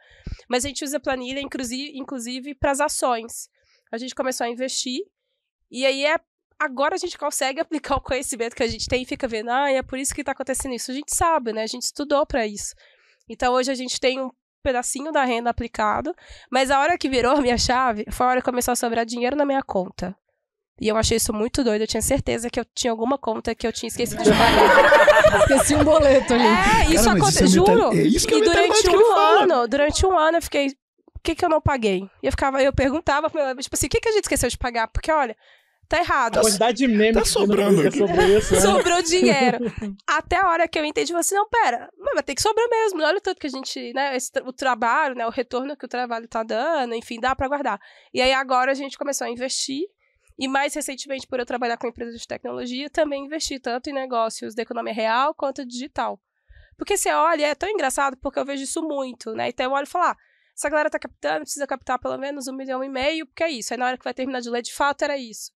Mas a gente usa planilha, inclusive, inclusive para as ações. A gente começou a investir, e aí é. Agora a gente consegue aplicar o conhecimento que a gente tem e fica vendo, ah, é por isso que tá acontecendo isso. A gente sabe, né? A gente estudou para isso. Então hoje a gente tem um pedacinho da renda aplicado, mas a hora que virou a minha chave foi a hora que começou a sobrar dinheiro na minha conta. E eu achei isso muito doido. Eu tinha certeza que eu tinha alguma conta que eu tinha esquecido de pagar. Esqueci um boleto ali. É, isso Cara, aconteceu, isso é juro. é isso que é e durante um fala. ano, durante um ano eu fiquei, o que que eu não paguei? E eu ficava, eu perguntava pra ela, tipo assim, o que que a gente esqueceu de pagar? Porque olha, tá errado. A quantidade de memes tá tem sobrando Twitter aqui. sobre isso. né? Sobrou dinheiro. Até a hora que eu entendi, eu falei assim, não, pera, mas vai ter que sobrar mesmo. Olha o tanto que a gente, né, esse o trabalho, né, o retorno que o trabalho tá dando, enfim, dá pra guardar. E aí agora a gente começou a investir. E mais recentemente, por eu trabalhar com empresas de tecnologia, também investi tanto em negócios da economia real quanto digital. Porque você olha, é tão engraçado, porque eu vejo isso muito, né? Então eu olho e falo, ah, essa galera tá captando, precisa captar pelo menos um milhão e meio, porque é isso. Aí na hora que vai terminar de ler, de fato, era isso.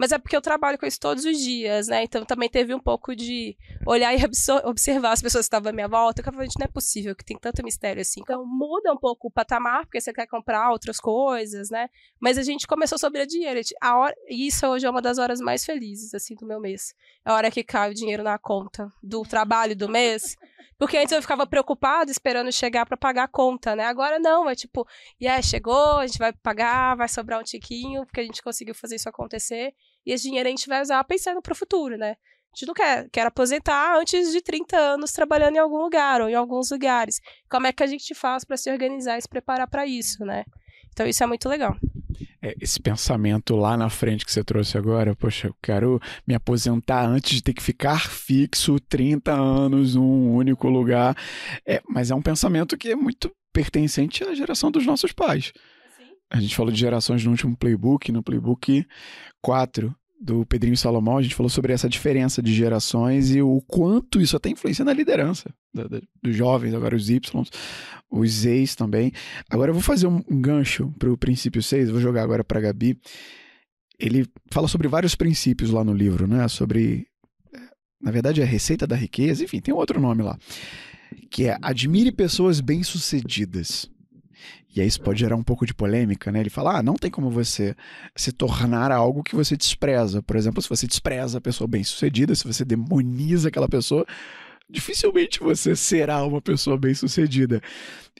Mas é porque eu trabalho com isso todos os dias, né? Então também teve um pouco de olhar e observar as pessoas que estavam à minha volta. Que eu falei, não é possível que tem tanto mistério assim. Então muda um pouco o patamar, porque você quer comprar outras coisas, né? Mas a gente começou sobre dinheiro. A gente- A hora, isso hoje é uma das horas mais felizes, assim, do meu mês. É a hora que cai o dinheiro na conta do trabalho do mês. Porque antes eu ficava preocupada esperando chegar para pagar a conta, né? Agora não, é tipo, e yeah, chegou, a gente vai pagar, vai sobrar um tiquinho, porque a gente conseguiu fazer isso acontecer. E esse dinheiro a gente vai usar pensando pro futuro, né? A gente não quer, quer aposentar antes de 30 anos trabalhando em algum lugar ou em alguns lugares. Como é que a gente faz para se organizar e se preparar para isso, né? Então isso é muito legal. É, esse pensamento lá na frente que você trouxe agora, poxa, eu quero me aposentar antes de ter que ficar fixo 30 anos num único lugar. É, mas é um pensamento que é muito pertencente à geração dos nossos pais. A gente falou de gerações no último playbook, no playbook 4 do Pedrinho Salomão, a gente falou sobre essa diferença de gerações e o quanto isso até influencia na liderança da- da- dos jovens, agora os Y, os Zs também. Agora eu vou fazer um, gancho para o princípio 6, vou jogar agora para Gabi. Ele fala sobre vários princípios lá no livro, né? Sobre, na verdade, a receita da riqueza, enfim, tem um outro nome lá, que é admire pessoas bem-sucedidas. E aí isso pode gerar um pouco de polêmica, né? Ele fala, ah, não tem como você se tornar algo que você despreza. Por exemplo, se você despreza a pessoa bem-sucedida, se você demoniza aquela pessoa, dificilmente você será uma pessoa bem-sucedida.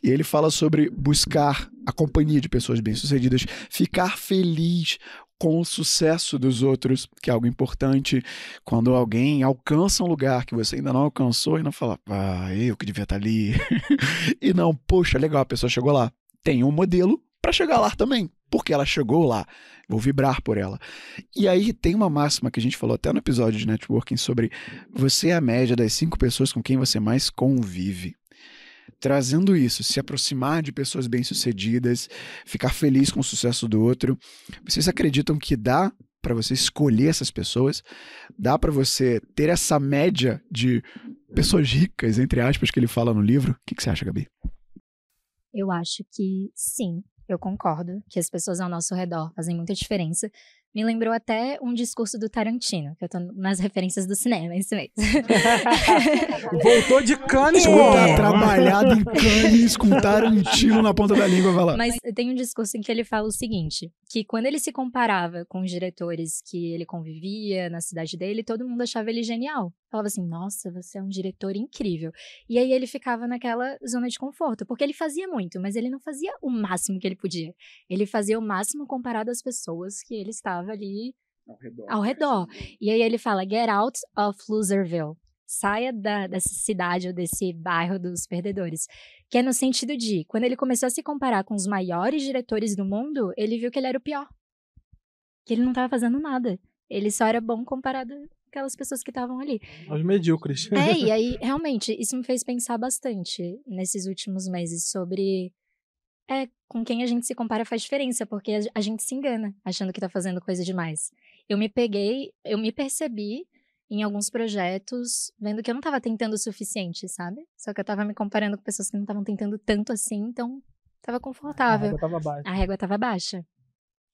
E ele fala sobre buscar a companhia de pessoas bem-sucedidas, ficar feliz com o sucesso dos outros, que é algo importante. Quando alguém alcança um lugar que você ainda não alcançou e não fala, ah, eu que devia estar ali. e não, poxa, legal, a pessoa chegou lá. Tem um modelo para chegar lá também. porque ela chegou lá, vou vibrar por ela. E aí tem uma máxima que a gente falou até no episódio de networking sobre você é a média das cinco pessoas com quem você mais convive. Trazendo isso, se aproximar de pessoas bem-sucedidas, ficar feliz com o sucesso do outro. Vocês acreditam que dá para você escolher essas pessoas? Dá para você ter essa média de pessoas ricas, entre aspas, que ele fala no livro? O que, que você acha, Gabi? Eu acho que sim, eu concordo que as pessoas ao nosso redor fazem muita diferença. Me lembrou até um discurso do Tarantino, que eu tô nas referências do cinema, isso mesmo. Voltou de Cannes com É. trabalhado em Cannes com Tarantino na ponta da língua, vai lá. Mas tem um discurso em que ele fala o seguinte: que quando ele se comparava com os diretores que ele convivia na cidade dele, todo mundo achava ele genial. Falava assim, nossa, você é um diretor incrível. E aí ele ficava naquela zona de conforto, porque ele fazia muito, mas ele não fazia o máximo que ele podia. Ele fazia o máximo comparado às pessoas que ele estava ali ao redor. E aí ele fala, get out of Loserville. Saia da, dessa cidade ou desse bairro dos perdedores. Que é no sentido de, quando ele começou a se comparar com os maiores diretores do mundo, ele viu que ele era o pior. Que ele não estava fazendo nada. Ele só era bom comparado àquelas pessoas que estavam ali. Os medíocres. É, e aí, realmente, isso me fez pensar bastante nesses últimos meses sobre. É, com quem a gente se compara faz diferença, porque a- a gente se engana achando que tá fazendo coisa demais. Eu me peguei, eu me percebi em alguns projetos, vendo que eu não tava tentando o suficiente, sabe? Só que eu tava me comparando com pessoas que não estavam tentando tanto assim, então tava A confortável. régua tava baixa. A régua tava baixa.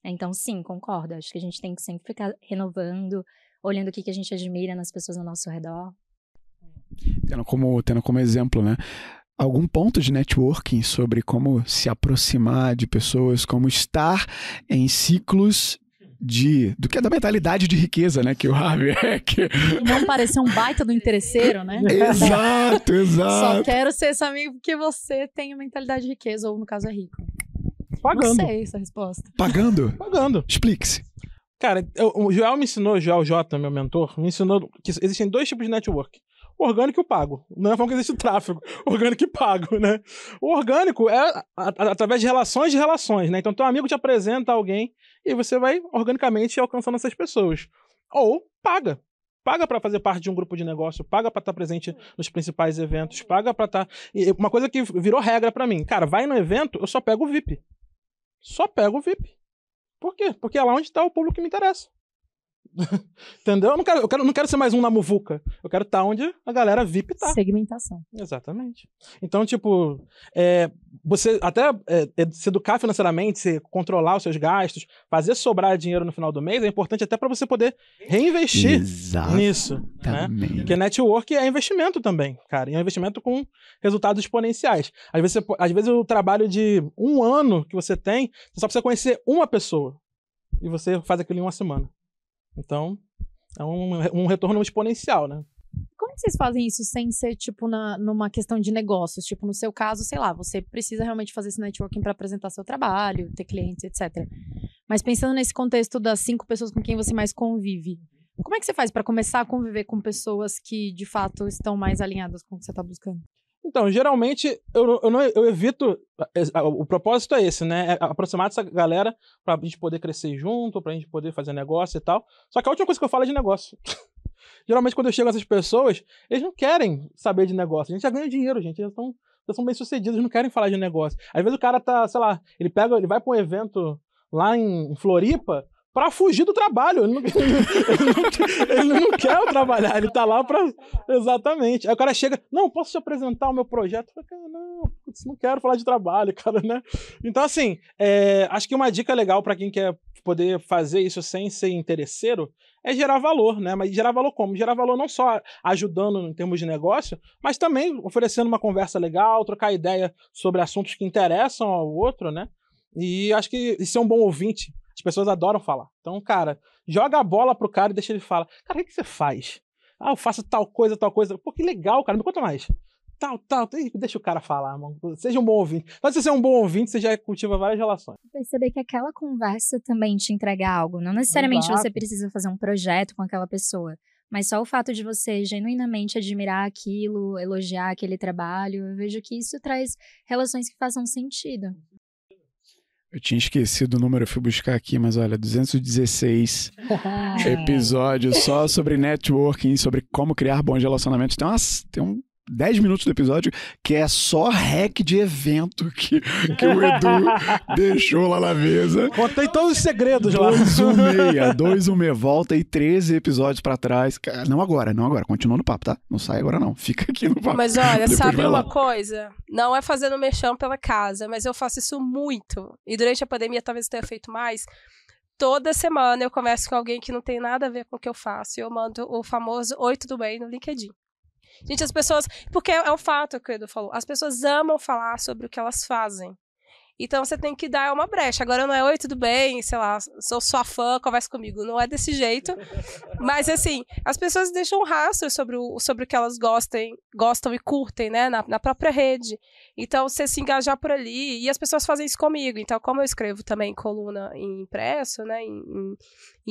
Então, sim, concordo. Acho que a gente tem que sempre ficar renovando, olhando o que, que a gente admira nas pessoas ao nosso redor. Tendo como, tendo como exemplo, né? Algum ponto de networking sobre como se aproximar de pessoas, como estar em ciclos de. do que é da mentalidade de riqueza, né? Que o Harvey é. Que... Não parecer um baita do interesseiro, né? Exato, Só exato. quero ser esse amigo porque você tem uma mentalidade de riqueza, ou no caso é rico. Não Pagando. sei essa resposta. Pagando? Pagando. Explique-se. Cara, eu- o Joel me ensinou, o Joel J, meu mentor, me ensinou que existem dois tipos de network. Orgânico e o pago. Não é falando que existe o tráfego. Orgânico e pago, né? O orgânico é através de relações de relações, né? Então, teu amigo te apresenta alguém e você vai organicamente alcançando essas pessoas. Ou paga. Paga pra fazer parte de um grupo de negócio, paga pra estar presente nos principais eventos, paga pra estar. E uma coisa que virou regra pra mim, cara, vai no evento, eu só pego o VIP. Só pego o VIP. Por quê? Porque é lá onde está o público que me interessa. Entendeu? Eu não quero, eu quero, não quero ser mais um na muvuca. Eu quero estar onde a galera VIP tá. Segmentação. Exatamente. Então, tipo, é, você até é, é, se educar financeiramente, se controlar os seus gastos, fazer sobrar dinheiro no final do mês é importante até para você poder reinvestir nisso. Né? Porque network é investimento também, cara. E é um investimento com resultados exponenciais. Às vezes, você às vezes o trabalho de um ano que você tem, você só precisa conhecer uma pessoa. E você faz aquilo em uma semana. Então, é um, um retorno exponencial, né? Como vocês fazem isso sem ser, tipo, na, numa questão de negócios? Tipo, no seu caso, sei lá, você precisa realmente fazer esse networking para apresentar seu trabalho, ter clientes, etc. Mas pensando nesse contexto das cinco pessoas com quem você mais convive, como é que você faz para começar a conviver com pessoas que, de fato, estão mais alinhadas com o que você tá buscando? Então, geralmente, eu, eu, não, eu evito. é, O propósito é esse, né? É aproximar dessa galera pra gente poder crescer junto, pra gente poder fazer negócio e tal. Só que a última coisa que eu falo é de negócio. geralmente, quando eu chego a essas pessoas, eles não querem saber de negócio. A gente já ganha dinheiro, gente. Eles são bem sucedidos, eles não querem falar de negócio. Às vezes o cara tá, sei lá, ele pega, ele vai pra um evento lá em Floripa pra fugir do trabalho. Ele não, ele não- ele não quer trabalhar, ele tá lá pra. Exatamente. Aí o cara chega, não, posso te apresentar o meu projeto? Eu falo, não, putz, não quero falar de trabalho, cara, né? Então, assim, é, acho que uma dica legal pra quem quer poder fazer isso sem ser interesseiro é gerar valor, né? Mas gerar valor como? Gerar valor não só ajudando em termos de negócio, mas também oferecendo uma conversa legal, trocar ideia sobre assuntos que interessam ao outro, né? E acho que ser um bom ouvinte, as pessoas adoram falar. Então, cara, joga a bola pro cara e deixa ele falar. Cara, o que, que você faz? Ah, eu faço tal coisa, tal coisa. Pô, que legal, cara. Me conta mais. Tal, tal. Deixa o cara falar, mano. Seja um bom ouvinte. Só se você é um bom ouvinte, você já cultiva várias relações. perceber que aquela conversa também te entrega algo. Não necessariamente Exato. você precisa fazer um projeto com aquela pessoa, mas só o fato de você genuinamente admirar aquilo, elogiar aquele trabalho, eu vejo que isso traz relações que façam sentido. Eu tinha esquecido o número, eu fui buscar aqui, mas olha, 216 episódios só sobre networking, sobre como criar bons relacionamentos. Tem, umas, tem um 10 minutos do episódio que é só hack de evento que, que o Edu deixou lá na mesa. Contei todos os segredos lá. 216, 216, volta aí 13 episódios pra trás. Não agora, não agora, continua no papo, tá? Não sai agora não, fica aqui no papo. Mas olha, Depois sabe uma coisa? Não é fazendo mexão pela casa, mas eu faço isso muito. E durante a pandemia talvez eu tenha feito mais. Toda semana eu converso com alguém que não tem nada a ver com o que eu faço. E eu mando o famoso Oi, tudo bem no LinkedIn. Gente, as pessoas. Porque é o fato que o Edu falou. As pessoas amam falar sobre o que elas fazem. Então você tem que dar uma brecha. Agora não é oi, tudo bem, sei lá, sou sua fã, conversa comigo. Não é desse jeito. Mas assim, as pessoas deixam um rastro sobre o, sobre o que elas gostem, gostam e curtem, né? Na, na própria rede. Então, você se engajar por ali. E as pessoas fazem isso comigo. Então, como eu escrevo também coluna em impresso, né? Em, em,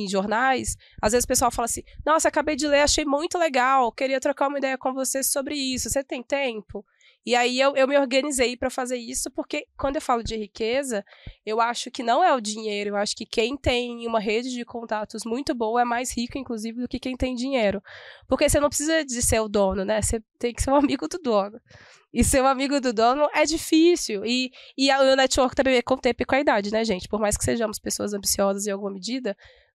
em jornais, às vezes o pessoal fala assim: Nossa, acabei de ler, achei muito legal. Queria trocar uma ideia com você sobre isso. Você tem tempo? E aí eu, eu me organizei para fazer isso, porque quando eu falo de riqueza, eu acho que não é o dinheiro, eu acho que quem tem uma rede de contatos muito boa é mais rico, inclusive, do que quem tem dinheiro. Porque você não precisa de ser o dono, né? Você tem que ser um amigo do dono. E ser um amigo do dono é difícil. E, e o network também é com o tempo e com a idade, né, gente? Por mais que sejamos pessoas ambiciosas em alguma medida,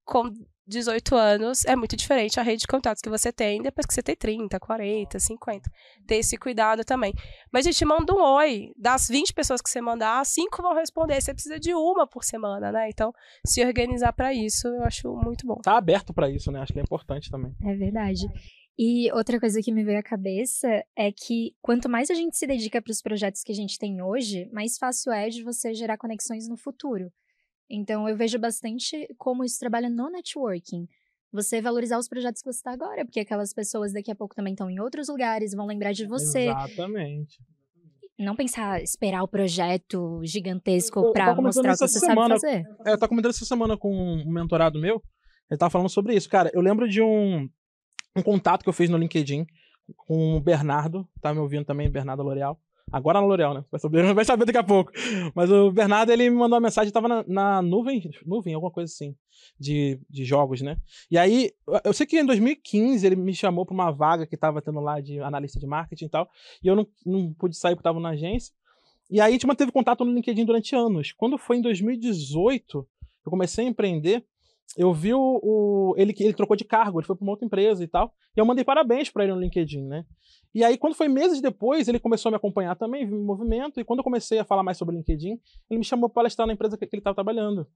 com 18 anos é muito diferente a rede de contatos que você tem depois que você tem 30, 40, 50. Ter esse cuidado também. Mas, gente, manda um oi. Das 20 pessoas que você mandar, 5 vão responder. Você precisa de uma por semana, né? Então, se organizar para isso, eu acho muito bom. Tá aberto pra isso, né? Acho que é importante também. É verdade. E outra coisa que me veio à cabeça é que quanto mais a gente se dedica para os projetos que a gente tem hoje, mais fácil é de você gerar conexões no futuro. Então eu vejo bastante como isso trabalha no networking. Você valorizar os projetos que você está agora, porque aquelas pessoas daqui a pouco também estão em outros lugares, vão lembrar de você. Exatamente. Não pensar, esperar o projeto gigantesco para mostrar o que você essa sabe semana. fazer. É, eu tava comentando essa semana com um mentorado meu, ele tava falando sobre isso. Cara, eu lembro de um, um contato que eu fiz no LinkedIn com o Bernardo, tá me ouvindo também, Bernardo L'Oreal. Agora na L'Oreal, né? Vai saber, vai saber daqui a pouco. Mas o Bernardo, ele me mandou uma mensagem, tava na, na nuvem, nuvem, alguma coisa assim, de, de jogos, né? E aí, eu- sei que em 2015 ele me chamou pra uma vaga que tava tendo lá de analista de marketing e tal, e eu não, não pude sair porque tava na agência. E aí a gente manteve contato no LinkedIn durante anos. Quando foi em 2018, eu comecei a empreender, eu vi o, o- ele ele trocou de cargo, ele foi para uma outra empresa e tal, e eu mandei parabéns para ele no LinkedIn, né? E aí quando foi meses depois, ele começou a me acompanhar também, o movimento, e quando eu comecei a falar mais sobre o LinkedIn, ele me chamou para palestrar na empresa que, que ele estava trabalhando.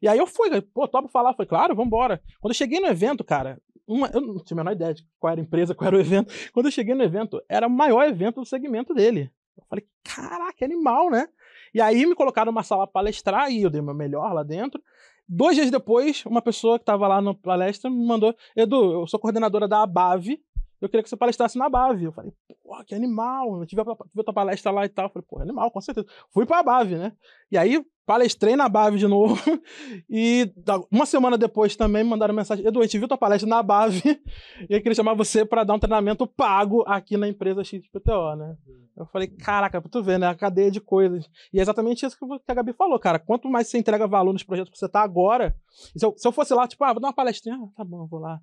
E aí eu fui, pô, topo falar, foi claro, vambora. Quando eu cheguei no evento, cara, uma- eu não tinha a menor ideia de qual era a empresa, qual era o evento. Quando eu cheguei no evento, era o maior evento do segmento dele. Eu falei, caraca, animal, né? E aí me colocaram numa sala palestrar e eu dei meu melhor lá dentro. Dois dias depois, uma pessoa que estava lá na palestra me mandou: Edu, eu sou coordenadora da ABAV, eu queria que você palestrasse na ABAV. Eu falei, pô, que animal, eu tive a, tive a tua palestra lá e tal. Eu falei, pô, animal, com certeza. Fui pra ABAV, né? E aí palestrei na ABAV de novo. E uma semana depois também me mandaram mensagem: Edu, a gente viu tua palestra na ABAV e eu queria chamar você para dar um treinamento pago aqui na empresa XPTO, né? Eu falei, caraca, pra tu ver, né? A cadeia de coisas. E é exatamente isso que a Gabi falou, cara. Quanto mais você entrega valor nos projetos que você tá agora. Se eu, se eu fosse lá, tipo, ah, vou dar uma palestrinha, ah, tá bom, vou lá.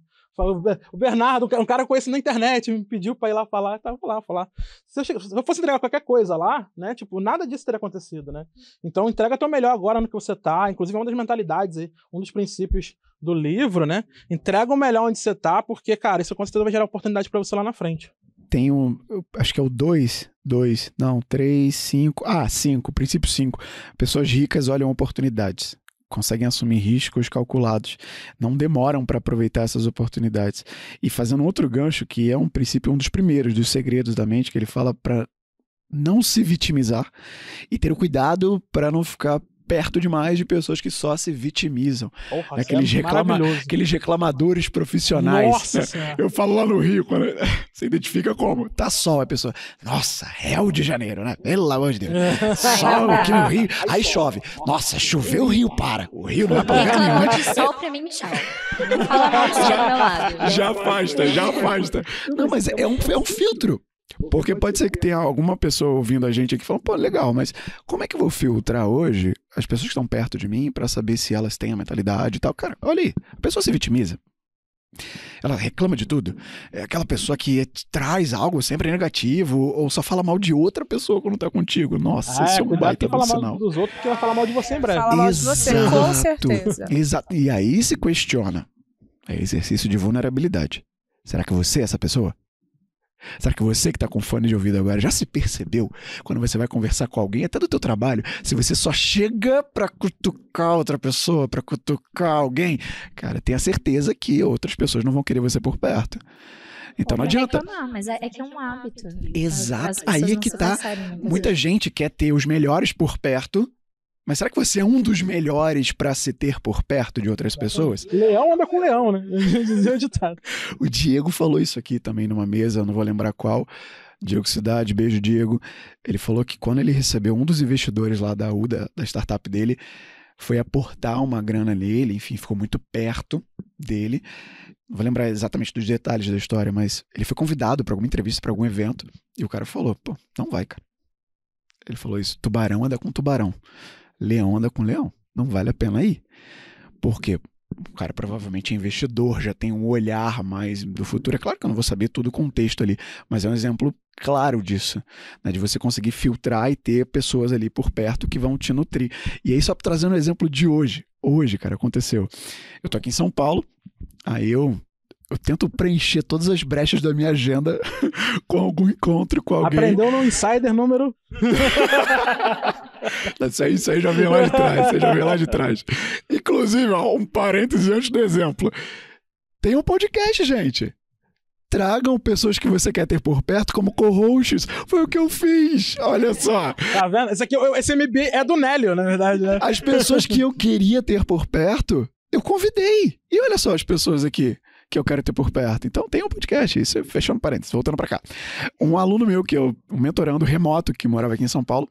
O Bernardo, um cara conheço na internet, me pediu pra ir lá falar, tá, vou lá falar. Se eu, se eu fosse entregar qualquer coisa lá, né? Tipo, nada disso teria acontecido, né? Então, entrega teu melhor agora no que você tá. Inclusive, é uma das mentalidades um dos princípios do livro, né? Entrega o melhor onde você tá, porque, cara, isso com certeza vai gerar oportunidade pra você lá na frente. Tem um, acho que é o 2, 2, não, 3, 5, ah, 5, princípio 5. Pessoas ricas olham oportunidades, conseguem assumir riscos calculados, não demoram para aproveitar essas oportunidades. E fazendo outro gancho, que é um princípio, um dos primeiros dos segredos da mente, que ele fala para não se vitimizar e ter o cuidado para não ficar perto demais de pessoas que só se vitimizam, Porra, Aqueles é reclama- aqueles reclamadores profissionais. Nossa. Eu falo lá no Rio, quando você identifica como? Tá sol, a pessoa. Nossa, Rio de Janeiro, né? Pelo amor de Deus. Sol aqui no Rio. Aí chove. Nossa, choveu o Rio para. O Rio não vai pra lugar nenhum, né? Sol pra mim, tchau. Não fala mal do meu lado. Já afasta, já afasta. Não, mas é um, é um filtro. Porque pode ser que tenha alguma pessoa ouvindo a gente aqui falando, pô, legal, mas como é que eu vou filtrar hoje as pessoas que estão perto de mim para saber se elas têm a mentalidade e tal? Cara, olha aí, a pessoa se vitimiza. Ela reclama de tudo. É aquela pessoa que traz algo sempre negativo ou só fala mal de outra pessoa quando tá contigo. Nossa, Ah, isso é um baita que fala sinal. mal dos outros, porque vai falar mal de você em breve. Fala mal de você, com certeza. Exato. E aí se questiona. É exercício de vulnerabilidade. Será que você é essa pessoa? Será que você que tá com fone de ouvido agora já se percebeu quando você vai conversar com alguém, até do teu trabalho, se você só chega pra cutucar outra pessoa, pra cutucar alguém, cara, tenha certeza que outras pessoas não vão querer você por perto. Então não Ou pra adianta. reclamar, mas é, é que é um hábito. Exato. As- as pessoas Aí é não que tá. muitas Muita gente quer ter os melhores por perto, mas será que você é um dos melhores pra se ter por perto de outras pessoas? Leão anda com leão, né? Dizia o ditado. O Diego falou isso aqui também numa mesa, não vou lembrar qual. Diego Cidade, beijo, Diego. Ele falou que quando ele recebeu um dos investidores lá da UDA, da startup dele, foi aportar uma grana nele, enfim, ficou muito perto dele. Não vou lembrar exatamente dos detalhes da história, mas ele foi convidado para alguma entrevista, para algum evento, e o cara falou: pô, não vai, cara. Ele falou isso: tubarão anda com tubarão, leão anda com leão. Não vale a pena ir. Por quê? O cara provavelmente é investidor, já tem um olhar mais do futuro. É claro que eu não vou saber todo o contexto ali, mas é um exemplo claro disso, né? de você conseguir filtrar e ter pessoas ali por perto que vão te nutrir. E aí, só trazendo o exemplo de hoje. Hoje, cara, aconteceu. Eu tô aqui em São Paulo, aí eu, eu tento preencher todas as brechas da minha agenda com algum encontro com alguém. Aprendeu no Insider número. Isso aí, isso aí já vem lá de trás, isso aí já vem lá de trás. Inclusive, ó, um parêntese antes do exemplo. Tem um podcast, gente. Tragam pessoas que você quer ter por perto como co-hosts. Foi o que eu fiz. Olha só. Tá vendo? Esse aqui, esse MB é do Nélio, na verdade, né? As pessoas que eu queria ter por perto, eu convidei. E olha só as pessoas aqui que eu quero ter por perto. Então tem um podcast, isso fechando parênteses, voltando pra cá. Um aluno meu que eu, um mentorando remoto, que morava aqui em São Paulo,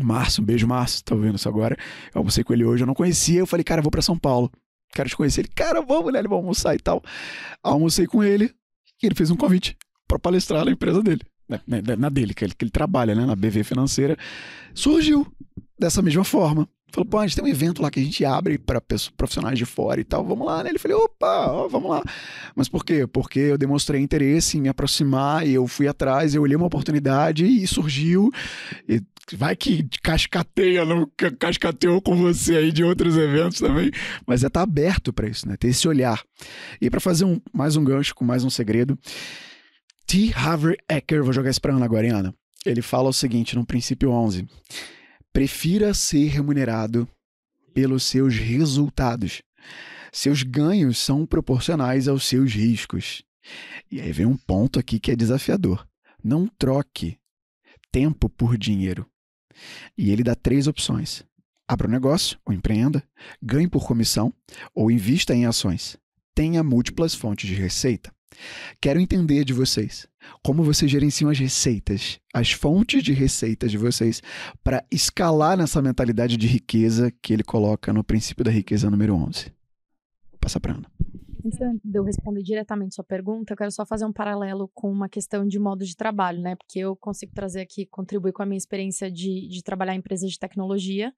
Márcio, um beijo, Márcio, tá ouvindo isso agora? Eu almocei com ele hoje, eu não conhecia, eu falei, cara, vou pra São Paulo, quero te conhecer. Ele, cara, vamos, né? Ele vai almoçar e tal. Almocei com ele e ele fez um convite pra palestrar na empresa dele. Na, na- na dele, que ele, que ele trabalha, né? Na BV Financeira. Surgiu dessa mesma forma. Falou, pô, a gente tem um evento lá que a gente abre para profissionais de fora e tal, vamos lá, né? Ele falou, opa, ó, vamos lá. Mas por quê? Porque eu demonstrei interesse em me aproximar e eu fui atrás, eu olhei uma oportunidade e surgiu. E vai que cascateia, não ca- cascateou com você aí de outros eventos também. Mas é estar aberto para isso, né? Ter esse olhar. E para fazer um, mais um gancho com mais um segredo, T. Harvey Ecker, vou jogar isso pra Ana agora, hein, Ana? Ele fala o seguinte no princípio 11. Prefira ser remunerado pelos seus resultados. Seus ganhos são proporcionais aos seus riscos. E aí vem um ponto aqui que é desafiador. Não troque tempo por dinheiro. E ele dá três opções: abra um negócio ou empreenda, ganhe por comissão ou invista em ações. Tenha múltiplas fontes de receita. Quero entender de vocês como vocês gerenciam as receitas, as fontes de receitas de vocês para escalar nessa mentalidade de riqueza que ele coloca no princípio da riqueza número 11. Vou passar para Ana. Antes de eu responder diretamente sua pergunta, eu quero só fazer um paralelo com uma questão de modo de trabalho, né? Porque eu consigo trazer aqui, contribuir com a minha experiência de, de trabalhar em empresas de tecnologia,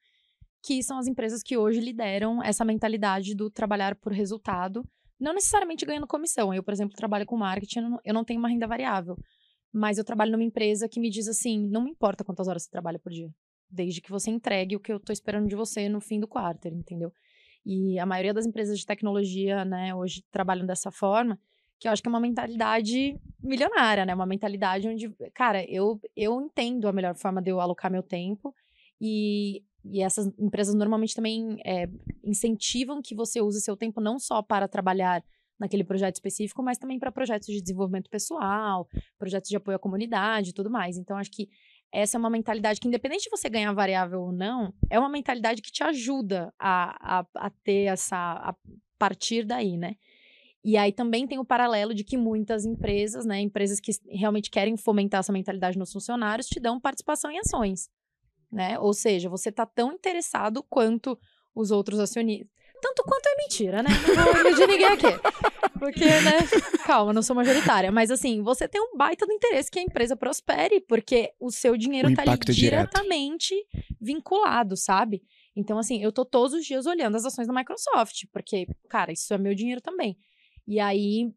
que são as empresas que hoje lideram essa mentalidade do trabalhar por resultado, não necessariamente ganhando comissão. Eu, por exemplo, trabalho com marketing, eu não, tenho uma renda variável, mas eu trabalho numa empresa que me diz assim: não me importa quantas horas você trabalha por dia, desde que você entregue o que eu tô esperando de você no fim do quarter, entendeu? E a maioria das empresas de tecnologia, né, hoje trabalham dessa forma, que eu acho que é uma mentalidade milionária, né? Uma mentalidade onde, cara, eu, eu entendo a melhor forma de eu alocar meu tempo e, e essas empresas normalmente também é, incentivam que você use seu tempo não só para trabalhar naquele projeto específico, mas também para projetos de desenvolvimento pessoal, projetos de apoio à comunidade e tudo mais. Então, acho que essa é uma mentalidade que, independente de você ganhar variável ou não, é uma mentalidade que te ajuda a, a, a ter essa. a partir daí, né? E aí também tem o paralelo de que muitas empresas, né, empresas que realmente querem fomentar essa mentalidade nos funcionários, te dão participação em ações, né? Ou seja, você tá tão interessado quanto os outros acionistas. Tanto quanto é mentira, né? Não vou iludir ninguém aqui. Porque, né? Calma, não sou majoritária. Mas assim, você tem um baita do interesse que a empresa prospere, porque o seu dinheiro O tá ali direto. diretamente vinculado, sabe? Então, assim, eu tô todos os dias olhando as ações da Microsoft, porque, cara, isso é meu dinheiro também. E aí,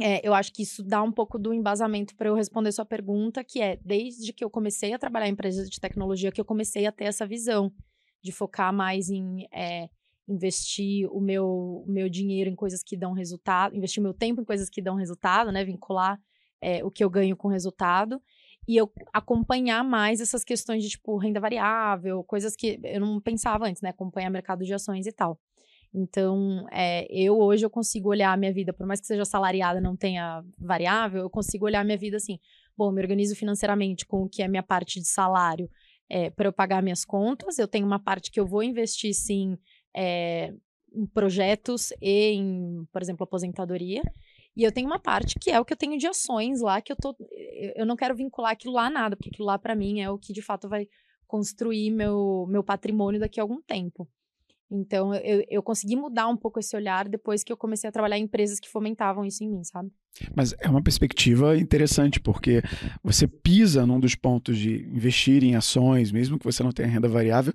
é, eu acho que isso dá um pouco do embasamento para eu responder sua pergunta, que é desde que eu comecei a trabalhar em empresas de tecnologia que eu comecei a ter essa visão de focar mais em é, investir o meu, meu dinheiro em coisas que dão resultado, investir o meu tempo em coisas que dão resultado, né? Vincular é, o que eu ganho com resultado. E eu acompanhar mais essas questões de, tipo, renda variável, coisas que eu não pensava antes, né? Acompanhar mercado de ações e tal. Então, é, eu hoje eu consigo olhar a minha vida, por mais que seja salariada, não tenha variável, eu consigo olhar a minha vida assim, bom, me organizo financeiramente com o que é minha parte de salário é, para eu pagar minhas contas, eu tenho uma parte que eu vou investir, sim, é, em projetos e em, por exemplo, aposentadoria, e eu tenho uma parte que é o que eu tenho de ações lá, que eu tô, eu- eu não quero vincular aquilo lá a nada, porque aquilo lá para mim é o que de fato vai construir meu, meu patrimônio daqui a algum tempo. Então, eu, eu consegui mudar um pouco esse olhar depois que eu comecei a trabalhar em empresas que fomentavam isso em mim, sabe? Mas é uma perspectiva interessante, porque você pisa num dos pontos de investir em ações, mesmo que você não tenha renda variável,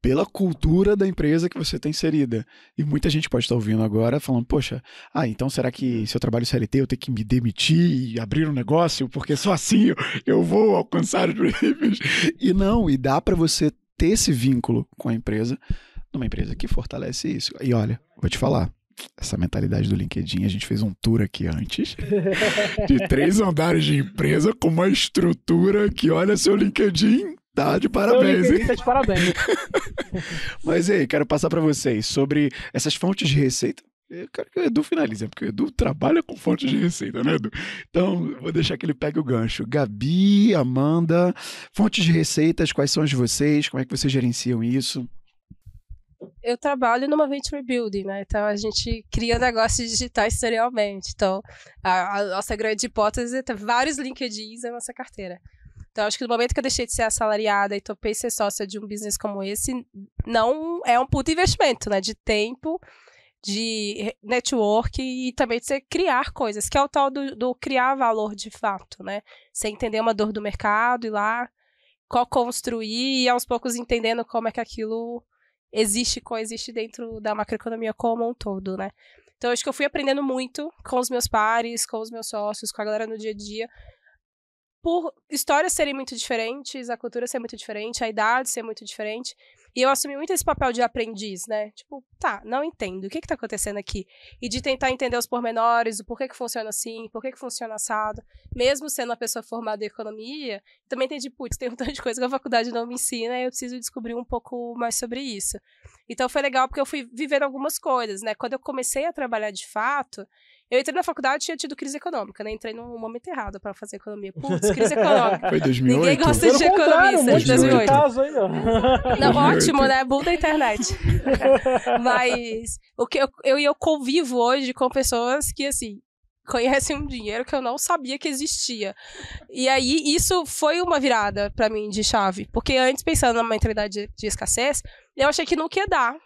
pela cultura da empresa que você está inserida. E muita gente pode estar ouvindo agora falando, poxa, ah, então será que se eu trabalho CLT eu tenho que me demitir e abrir um negócio, porque só assim eu, vou alcançar os princípios? E não, e dá para você ter esse vínculo com a empresa, numa empresa que fortalece isso. E olha, vou te falar, essa mentalidade do LinkedIn, a gente fez um tour aqui antes, de três andares de empresa com uma estrutura que, olha, seu LinkedIn tá de parabéns, hein? Tá de parabéns. Mas aí, quero passar para vocês sobre essas fontes de receita. Eu quero que o Edu finalize, porque o Edu trabalha com fontes de receita, né, Edu? Então, vou deixar que ele pegue o gancho. Gabi, Amanda, fontes de receitas, quais são as de vocês? Como é que vocês gerenciam isso? Eu trabalho numa venture building, né? Então a gente cria negócios digitais serialmente. Então a, a nossa grande hipótese é ter vários LinkedIns na nossa carteira. Então acho que no momento que eu deixei de ser assalariada e topei ser sócia de um business como esse, não é um puto investimento, né? De tempo, de network e também de você criar coisas, que é o tal do, do criar valor de fato, né? Você entender uma dor do mercado e lá co-construir e aos poucos entendendo como é que aquilo existe, coexiste dentro da macroeconomia como um todo, né? Então, acho que eu fui aprendendo muito com os meus pares, com os meus sócios, com a galera no dia a dia, por histórias serem muito diferentes, a cultura ser muito diferente, a idade ser muito diferente. E eu assumi muito esse papel de aprendiz, né? Tipo, tá, não entendo. O que que tá acontecendo aqui? E de tentar entender os pormenores, o porquê que funciona assim, por que funciona assado. Mesmo sendo uma pessoa formada em economia, também entendi, putz, tem um tanto de coisa que a faculdade não me ensina e eu preciso descobrir um pouco mais sobre isso. Então foi legal porque eu fui vivendo algumas coisas, né? Quando eu comecei a trabalhar de fato, eu entrei na faculdade e tinha tido crise econômica, né? Entrei num momento errado para fazer economia. Putz, crise econômica. Foi 2008? Ninguém gosta Pelo de um economista monte de de 2008. caso aí, ó. Não, 2008. ótimo, né? Boom da internet. Mas o que eu, eu, eu convivo hoje com pessoas que, assim, conhecem um dinheiro que eu não sabia que existia. E aí, isso foi uma virada pra mim de chave. Porque antes, pensando numa mentalidade de, de escassez, eu achei que nunca ia dar.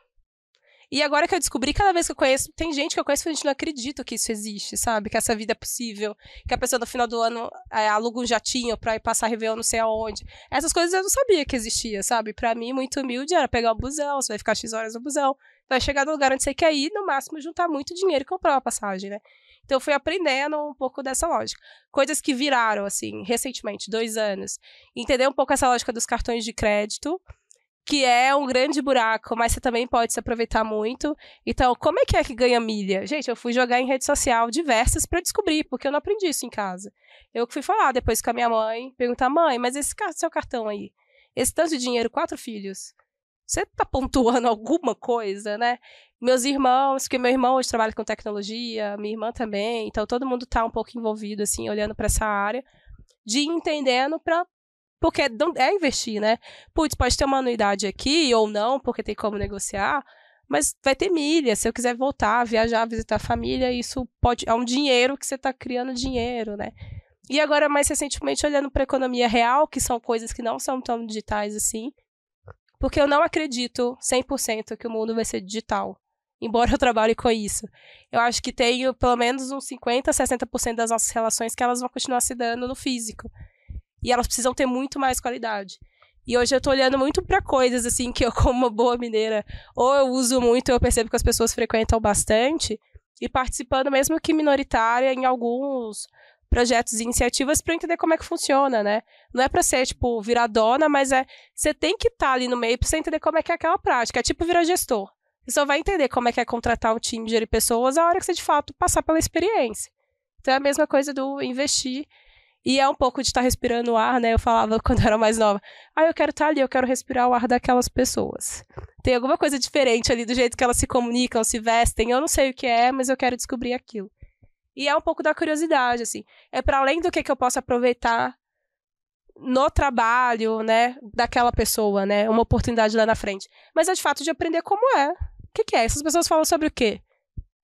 E agora que eu descobri, cada vez que eu conheço, tem gente que eu conheço que a gente não acredita que isso existe, sabe? Que essa vida é possível, que a pessoa no final do ano é, aluga um jatinho pra ir passar Réveillon não sei aonde. Essas coisas eu não sabia que existia, sabe? Pra mim, muito humilde era pegar o busão, você vai ficar X horas no busão, vai chegar no lugar onde você quer ir, no máximo juntar muito dinheiro e comprar uma passagem, né? Então eu fui aprendendo um pouco dessa lógica. Coisas que viraram, assim, recentemente, dois anos. Entender um pouco essa lógica dos cartões de crédito, que é um grande buraco, mas você também pode se aproveitar muito. Então, como é que é que ganha milha? Gente, eu fui jogar em rede social diversas para descobrir, porque eu não aprendi isso em casa. Eu fui falar depois com a minha mãe, perguntar, mãe, mas esse seu cartão aí, esse tanto de dinheiro, quatro filhos, você tá pontuando alguma coisa, né? Meus irmãos, porque meu irmão hoje trabalha com tecnologia, minha irmã também, então todo mundo tá um pouco envolvido, assim, olhando para essa área, de entendendo para porque é é investir, né? Putz, pode ter uma anuidade aqui ou não, porque tem como negociar, mas vai ter milha. Se eu quiser voltar, viajar, visitar a família, isso pode é um dinheiro que você está criando dinheiro, né? E agora, mais recentemente, olhando para a economia real, que são coisas que não são tão digitais assim, porque eu não acredito 100% que o mundo vai ser digital. embora eu trabalhe com isso. Eu acho que tenho pelo menos uns 50, 60% das nossas relações que elas vão continuar se dando no físico. E elas precisam ter muito mais qualidade. E hoje eu tô olhando muito para coisas assim que eu, como uma boa mineira, ou eu uso muito, eu percebo que as pessoas frequentam bastante, e participando mesmo que minoritária em alguns projetos e iniciativas para entender como é que funciona, né? Não é para ser tipo virar dona, mas é você tem que estar tá ali no meio para você entender como é que é aquela prática. É tipo virar gestor. Você só vai entender como é que é contratar um time de pessoas a hora que você de fato passar pela experiência. Então é a mesma coisa do investir e é um pouco de estar tá respirando o ar, né? Eu falava quando era mais nova. Ah, eu quero estar tá ali, eu quero respirar o ar daquelas pessoas. Tem alguma coisa diferente ali do jeito que elas se comunicam, se vestem. Eu não sei o que é, mas eu quero descobrir aquilo. E é um pouco da curiosidade, assim. É para além do que, que eu posso aproveitar no trabalho, né, daquela pessoa, né? Uma oportunidade lá na frente. Mas é de fato de aprender como é. O que, que é? Essas pessoas falam sobre o quê?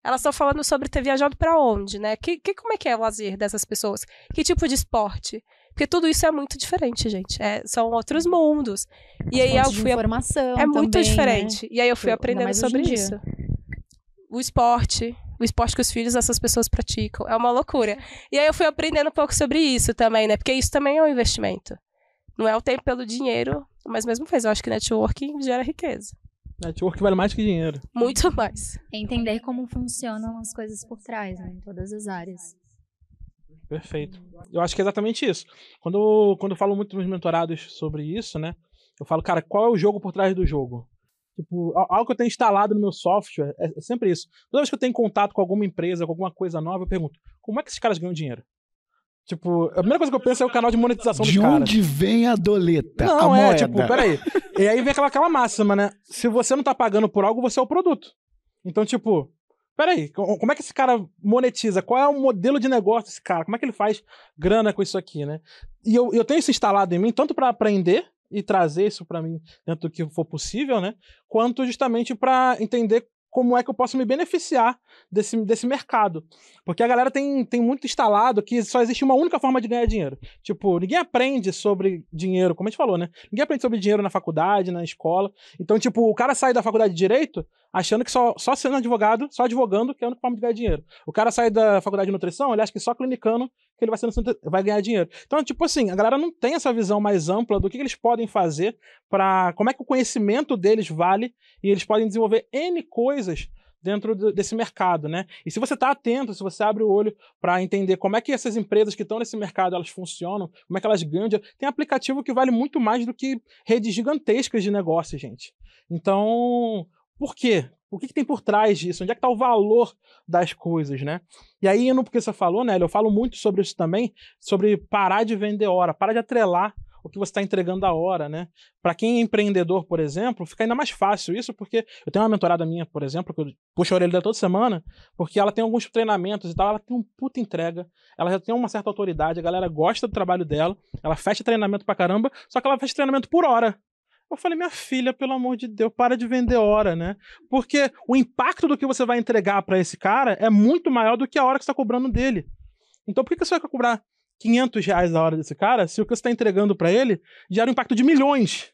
Elas estão falando sobre ter viajado para onde, né? Que, que, como é que é o lazer dessas pessoas? Que tipo de esporte? Porque tudo isso é muito diferente, gente. É, são outros mundos. E As aí eu fui. Informação é muito também, diferente. Né? E aí eu fui aprendendo sobre isso. O esporte, o esporte que os filhos dessas pessoas praticam. É uma loucura. E aí eu fui aprendendo um pouco sobre isso também, né? Porque isso também é um investimento. Não é o tempo pelo dinheiro, mas mesmo fez. Eu acho que networking gera riqueza. Network vale mais que dinheiro. Muito mais. Entender como funcionam as coisas por trás, né? Em todas as áreas. Perfeito. Eu acho que é exatamente isso. Quando, quando eu falo muito nos mentorados sobre isso, né? Eu falo, cara, qual é o jogo por trás do jogo? Tipo, algo que eu tenho instalado no meu software é, é sempre isso. Toda vez que eu tenho contato com alguma empresa, com alguma coisa nova, eu pergunto, como é que esses caras ganham dinheiro? Tipo, a primeira coisa que eu penso é o canal de monetização de dos caras. De onde vem a doleta? Não, a é, moeda. tipo, peraí. E aí vem aquela, aquela máxima, né? Se você não tá pagando por algo, você é o produto. Então, tipo, peraí, como é que esse cara monetiza? Qual é o modelo de negócio desse cara? Como é que ele faz grana com isso aqui, né? E eu, eu tenho isso instalado em mim, tanto para aprender e trazer isso para mim dentro do que for possível, né? Quanto justamente para entender como é que eu posso me beneficiar desse, desse mercado. Porque a galera tem, tem muito instalado que só existe uma única forma de ganhar dinheiro. Tipo, ninguém aprende sobre dinheiro, como a gente falou, né? Ninguém aprende sobre dinheiro na faculdade, na escola. Então, tipo, o cara sai da faculdade de Direito achando que só, só sendo advogado, só advogando, que é a única forma de ganhar dinheiro. O cara sai da faculdade de nutrição, ele acha que só clinicando que ele vai, ser, vai ganhar dinheiro. Então, tipo assim, a galera não tem essa visão mais ampla do que, que eles podem fazer para como é que o conhecimento deles vale e eles podem desenvolver N coisas dentro desse mercado, né? E se você está atento, se você abre o olho para entender como é que essas empresas que estão nesse mercado elas funcionam, como é que elas ganham, tem aplicativo que vale muito mais do que redes gigantescas de negócio, gente. Então, por quê? O que, que, tem por trás disso? Onde é que está o valor das coisas, né? E aí, no porque você falou, né? Eu falo muito sobre isso também, sobre parar de vender hora, parar de atrelar o que você está entregando a hora, né? Para quem é empreendedor, por exemplo, fica ainda mais fácil isso, porque eu tenho uma mentorada minha, por exemplo, que eu puxo a orelha toda semana, porque ela tem alguns treinamentos e tal, ela tem um puta entrega, ela já tem uma certa autoridade, a galera gosta do trabalho dela, ela fecha treinamento pra caramba, só que ela fecha treinamento por hora. Eu falei, minha filha, pelo amor de Deus, para de vender hora, né? Porque o impacto do que você vai entregar para esse cara é muito maior do que a hora que você está cobrando dele. Então, por que, você vai cobrar 500 reais a hora desse cara se o que você está entregando para ele gera um impacto de milhões?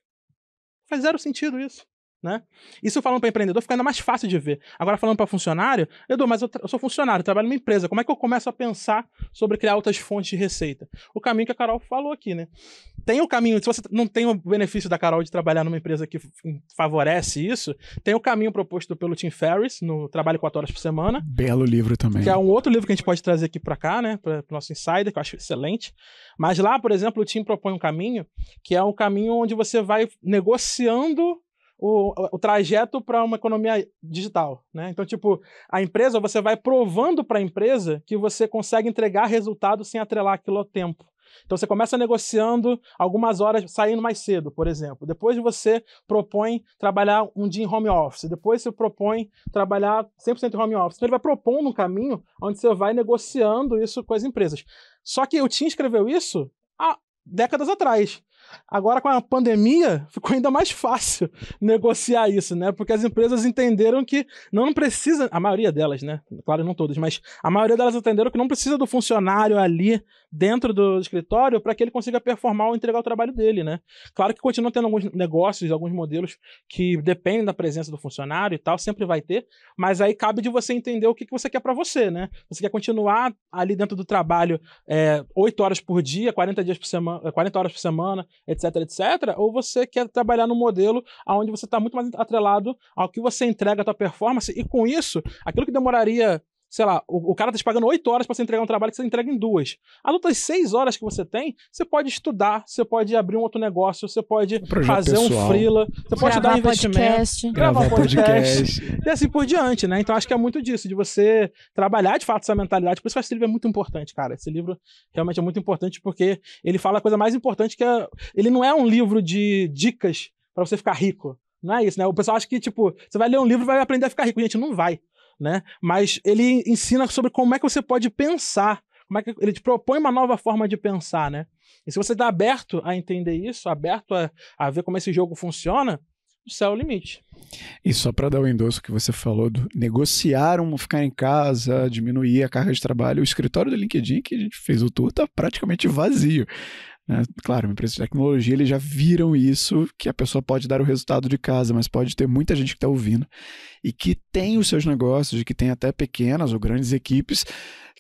Faz zero sentido isso. Né? Isso falando para empreendedor fica ainda mais fácil de ver. Agora falando para funcionário, Edu, mas eu, eu, sou funcionário, trabalho numa empresa. Como é que eu começo a pensar sobre criar outras fontes de receita? O caminho que a Carol falou aqui, né? Tem o caminho, se você não tem o benefício da Carol de trabalhar numa empresa que favorece isso, tem o caminho proposto pelo Tim Ferriss no Trabalho 4 Horas por Semana. Belo livro também. Que é um outro livro que a gente pode trazer aqui para cá, né? Para o nosso insider, que eu acho excelente. Mas lá, por exemplo, o Tim propõe um caminho que é um caminho onde você vai negociando o, o trajeto para uma economia digital, né? Então, tipo, a empresa, você vai provando para a empresa que você consegue entregar resultado sem atrelar aquilo ao tempo. Então você começa negociando algumas horas saindo mais cedo, por exemplo. Depois você propõe trabalhar um dia em home office. Depois você propõe trabalhar 100% em home office. Então ele vai propondo um caminho onde você vai negociando isso com as empresas. Só que o Tim escreveu isso há décadas atrás. Agora, com a pandemia, ficou ainda mais fácil negociar isso, né? Porque as empresas entenderam que não precisa, a maioria delas, né? Claro, não todas, mas a maioria delas entenderam que não precisa do funcionário ali dentro do escritório para que ele consiga performar ou entregar o trabalho dele, né? Claro que continua tendo alguns negócios, alguns modelos que dependem da presença do funcionário e tal, sempre vai ter, mas aí cabe de você entender o que, que você quer para você, né? Você quer continuar ali dentro do trabalho é, 8 horas por dia, 40 dias por semana, 40 horas por semana, etc, etc, ou você quer trabalhar no modelo onde você está muito mais atrelado ao que você entrega a tua performance e com isso, aquilo que demoraria sei lá, o, o cara tá te pagando 8 horas para você entregar um trabalho que você entrega em duas. As outras 6 horas que você tem, você pode estudar, você pode abrir um outro negócio, você pode Um fazer pessoal. um freela, você pode Gravar dar investimento, podcast. gravar Gravar podcast, podcast. e assim por diante, né? Então acho que é muito disso, de você trabalhar de fato essa mentalidade. Por isso que esse livro é muito importante, cara. Esse livro realmente é muito importante porque ele fala a coisa mais importante que é. Ele não é um livro de dicas para você ficar rico. Não é isso, né? O pessoal acha que, tipo, você vai ler um livro e vai aprender a ficar rico. Gente, não vai, né? Mas ele ensina sobre como é que você pode pensar. Como é que ele te propõe uma nova forma de pensar, né? E se você está aberto a entender isso, aberto a, a ver como esse jogo funciona, o céu é o limite. E só para dar o endosso que você falou do negociar um ficar em casa, diminuir a carga de trabalho, o escritório do LinkedIn que a gente fez o tour tá praticamente vazio. Né? Claro, uma empresa de tecnologia, eles já viram isso, que a pessoa pode dar o resultado de casa, mas pode ter muita gente que está ouvindo e que tem os seus negócios, e que tem até pequenas ou grandes equipes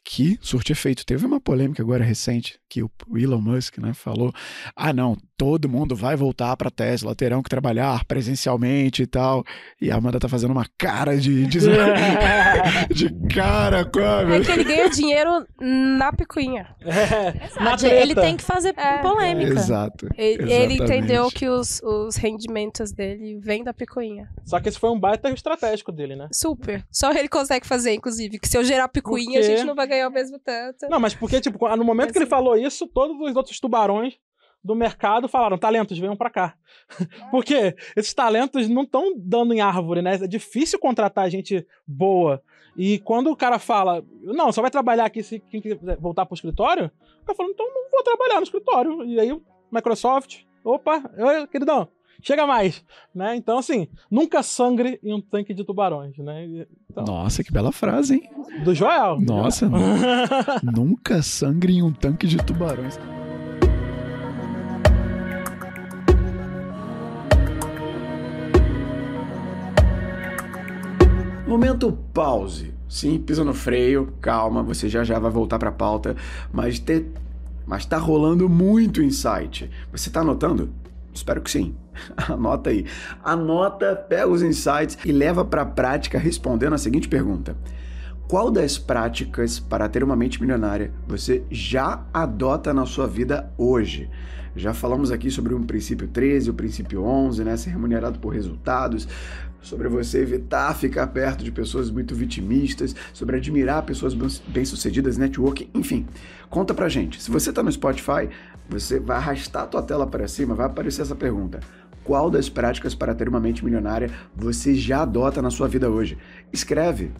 que surte efeito. Teve uma polêmica agora recente que o Elon Musk né, falou: ah, não, todo mundo vai voltar para Tesla, terão que trabalhar presencialmente e tal. E a Amanda tá fazendo uma cara de, de, de cara com a. É que ele ganha dinheiro na picuinha. É, na Ele tem que fazer É. polêmica. Exato. Ele, ele entendeu que os, os rendimentos dele vêm da picuinha. Só que esse foi um baita estratégico dele, né? Super. Só ele consegue fazer, inclusive. Que se eu gerar picuinha, a gente não vai ganhar o mesmo tanto. Não, mas porque, tipo, no momento que ele falou isso, todos os outros tubarões do mercado falaram: talentos, venham pra cá. porque esses talentos não estão dando em árvore, né? É difícil contratar gente boa. E quando o cara fala, não, só vai trabalhar aqui se quem quiser voltar pro escritório, o cara fala, então não vou trabalhar no escritório. E aí, Microsoft, opa, oi, queridão, chega mais. Né? Então, assim, nunca sangre em um tanque de tubarões, né? Então, Nossa, que bela frase, hein? do Joel. Nossa, nunca sangre em um tanque de tubarões. Momento pause. Sim, pisa no freio, calma, você já já vai voltar para a pauta, mas te... mas tá rolando muito insight. Você tá anotando? Espero que sim. Anota aí. Anota, pega os insights e leva para a prática respondendo a seguinte pergunta: qual das práticas para ter uma mente milionária você já adota na sua vida hoje? Já falamos aqui sobre o princípio 13, o princípio 11, né? Ser remunerado por resultados, sobre você evitar ficar perto de pessoas muito vitimistas, sobre admirar pessoas bem-sucedidas, networking, enfim. Conta pra gente. Se você tá no Spotify, você vai arrastar a tua tela para cima, vai aparecer essa pergunta. Qual das práticas para ter uma mente milionária você já adota na sua vida hoje? Escreve,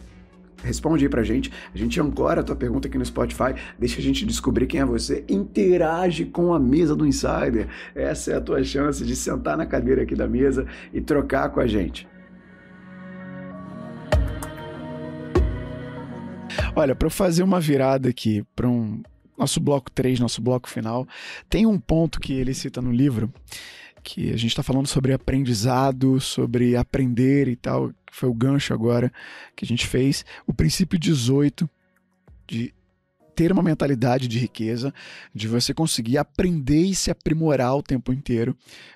Responde aí pra gente. A gente ancora a tua pergunta aqui no Spotify, deixa a gente descobrir quem é você, interage com a mesa do Insider. Essa é a tua chance de sentar na cadeira aqui da mesa e trocar com a gente. Olha, para eu fazer uma virada aqui para um nosso bloco 3, nosso bloco final, tem um ponto que ele cita no livro que a gente está falando sobre aprendizado, sobre aprender e tal, que foi o gancho agora que a gente fez. O princípio 18 de ter uma mentalidade de riqueza, de você conseguir aprender e se aprimorar o tempo inteiro,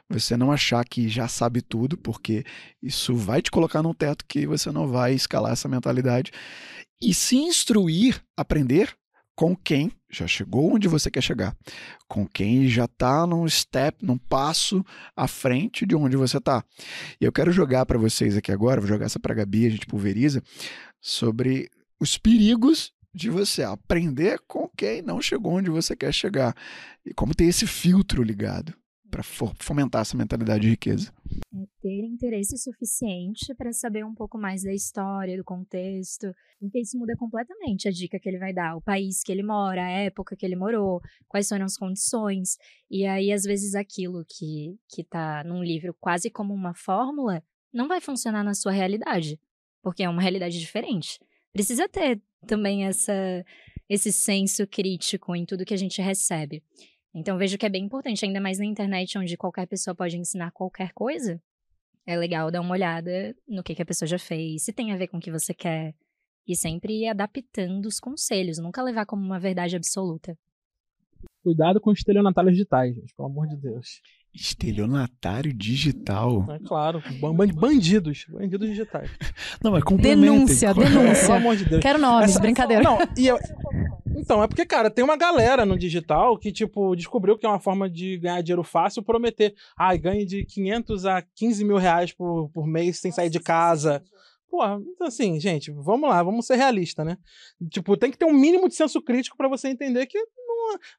você não achar que já sabe tudo, porque isso vai te colocar num teto que você não vai escalar essa mentalidade, e se instruir, aprender com quem já chegou onde você quer chegar, com quem já está num step, num passo à frente de onde você está. E eu quero jogar para vocês aqui agora, vou jogar essa para a Gabi, a gente pulveriza, sobre os perigos de você aprender com quem não chegou onde você quer chegar e como ter esse filtro ligado. para fomentar essa mentalidade de riqueza? É ter interesse suficiente para saber um pouco mais da história, do contexto, porque isso muda completamente a dica que ele vai dar, o país que ele mora, a época que ele morou, quais foram as condições. E aí, às vezes, aquilo que, que tá num livro quase como uma fórmula não vai funcionar na sua realidade, porque é uma realidade diferente. Precisa ter também essa, esse senso crítico em tudo que a gente recebe. Então vejo que é bem importante, ainda mais na internet, onde qualquer pessoa pode ensinar qualquer coisa. É legal dar uma olhada no que, que a pessoa já fez, se tem a ver com o que você quer. E sempre ir adaptando os conselhos, nunca levar como uma verdade absoluta. Cuidado com estelionatários digitais, gente, pelo amor de Deus. Estelionatário digital? É claro, bandidos, bandidos digitais. Não, mas. Denúncia, denúncia. Pelo amor de Deus. Quero nomes, Essa- brincadeira. Não, e eu- Então, é porque, cara, tem uma galera no digital que, tipo, descobriu que é uma forma de ganhar dinheiro fácil prometer. Ai, ganhe de 500 a 15 mil reais por, por mês sem sair de casa. Porra, então assim, gente, vamos lá, vamos ser realistas, né? Tipo, tem que ter um mínimo de senso crítico pra você entender que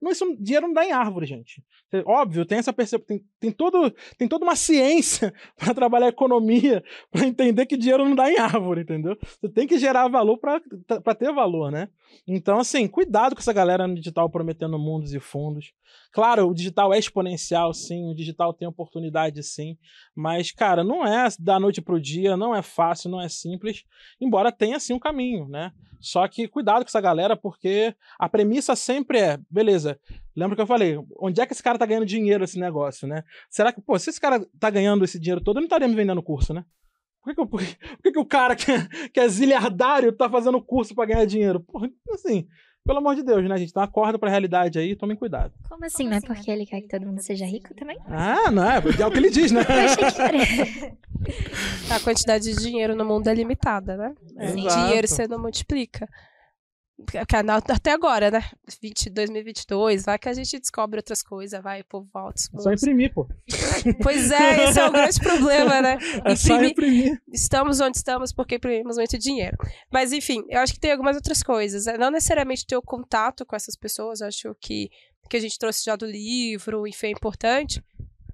não, isso, dinheiro não dá em árvore, gente. É, Óbvio, tem essa percepção, tem, tem, todo, tem toda uma ciência pra trabalhar economia, pra entender que dinheiro não dá em árvore, entendeu? Você tem que gerar valor pra ter valor, né? Então, assim, cuidado com essa galera no digital prometendo mundos e fundos. Claro, o digital é exponencial, sim, o digital tem oportunidade, sim, mas, cara, não é da noite pro dia, não é fácil, não é simples, embora tenha, sim, um caminho, né? Só que cuidado com essa galera, porque a premissa sempre é, beleza, lembra que eu falei, onde é que esse cara tá ganhando dinheiro esse negócio, né? Será que, pô, se esse cara tá ganhando esse dinheiro todo, ele não estaria me vendendo curso, né? Por que, que, eu- por que- que o cara que é, que é ziliardário tá fazendo curso pra ganhar dinheiro? Porra, assim, pelo amor de Deus, né, gente? Então acorda pra realidade aí, tomem cuidado. Como assim? não é porque ele quer que todo mundo seja rico também? Ah, não, é, é o que ele diz, né? Eu achei que era. A quantidade de dinheiro no mundo é limitada, né? Exato. Dinheiro você não multiplica. Na- Até agora, né? 20, 2022, vai que a gente descobre outras coisas, vai, povo volta. É só imprimir, pô. Pois é, esse é o grande problema, né? É só Imprimir- imprimir. estamos onde estamos porque imprimimos muito dinheiro. Mas, enfim, eu acho que tem algumas outras coisas. né? Não necessariamente ter o contato com essas pessoas, acho que, que a gente trouxe já do livro, enfim, é importante.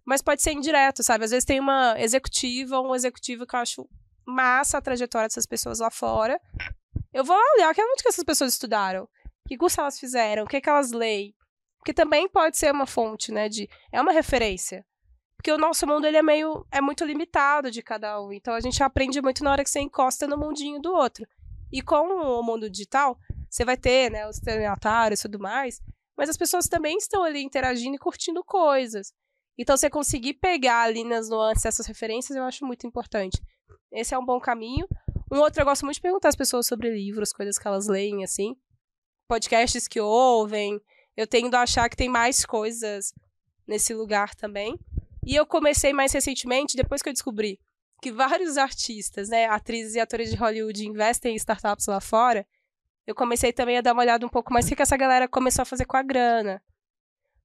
Mas pode ser indireto, sabe? Às vezes tem uma executiva ou um executivo que eu acho massa a trajetória dessas pessoas lá fora. Eu vou olhar que onde que essas pessoas estudaram, que curso elas fizeram, o que, que elas leem. Porque também pode ser uma fonte, né? De, é uma referência. Porque o nosso mundo ele é meio é muito limitado de cada um. Então a gente aprende muito na hora que você encosta no mundinho do outro. E com o mundo digital, você vai ter, né, os estelionatários e tudo mais, mas as pessoas também estão ali interagindo e curtindo coisas. Então você conseguir pegar ali nas nuances essas referências, eu acho muito importante. Esse é um bom caminho. Um outro, eu gosto muito de perguntar às pessoas sobre livros, coisas que elas leem, assim. Podcasts que ouvem. Eu tendo a achar que tem mais coisas nesse lugar também. E eu comecei mais recentemente, depois que eu descobri que vários artistas, né, atrizes e atores de Hollywood investem em startups lá fora, eu comecei também a dar uma olhada um pouco mais o que que essa galera começou a fazer com a grana.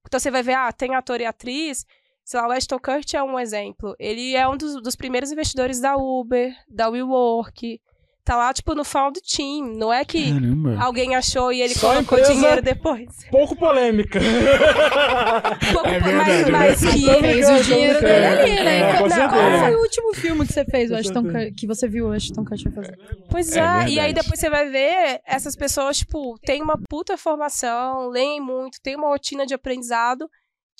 Então você vai ver, ah, tem ator e atriz, sei lá, o Ashton Kutcher é um exemplo. Ele é um dos, dos primeiros investidores da Uber, da WeWork. Tá lá, tipo, no found team. Não é que Caramba. alguém achou e ele Só colocou dinheiro depois. Pouco polêmica. Pouco, É mas, verdade, mas é que verdade. Fez o dinheiro dele ali, né? É, Não, certeza. Qual foi o último filme que você fez, o Ashton que você viu o Ashton Kutcher fazer? Pois É é, e aí depois você vai ver essas pessoas, tipo, têm uma puta formação, leem muito, tem uma rotina de aprendizado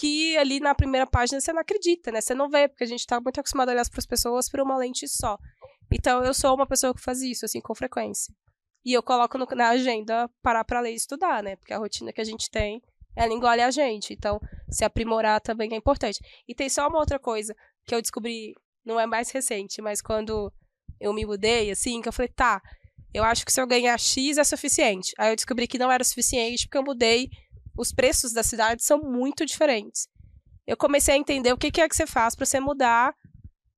que ali na primeira página você não acredita, né? Você não vê, porque a gente tá muito acostumado a olhar para as pessoas por uma lente só. Então eu sou uma pessoa que faz isso, assim, com frequência. E eu coloco no- na agenda parar pra ler e estudar, né? Porque a rotina que a gente tem, ela engole a gente. Então, se aprimorar também é importante. E tem só uma outra coisa que eu descobri, não é mais recente, mas quando eu me mudei, assim, que eu falei, tá, eu acho que se eu ganhar X é suficiente. Aí eu descobri que não era suficiente porque eu mudei, os preços da cidade são muito diferentes. Eu comecei a entender o que, é que você faz para você mudar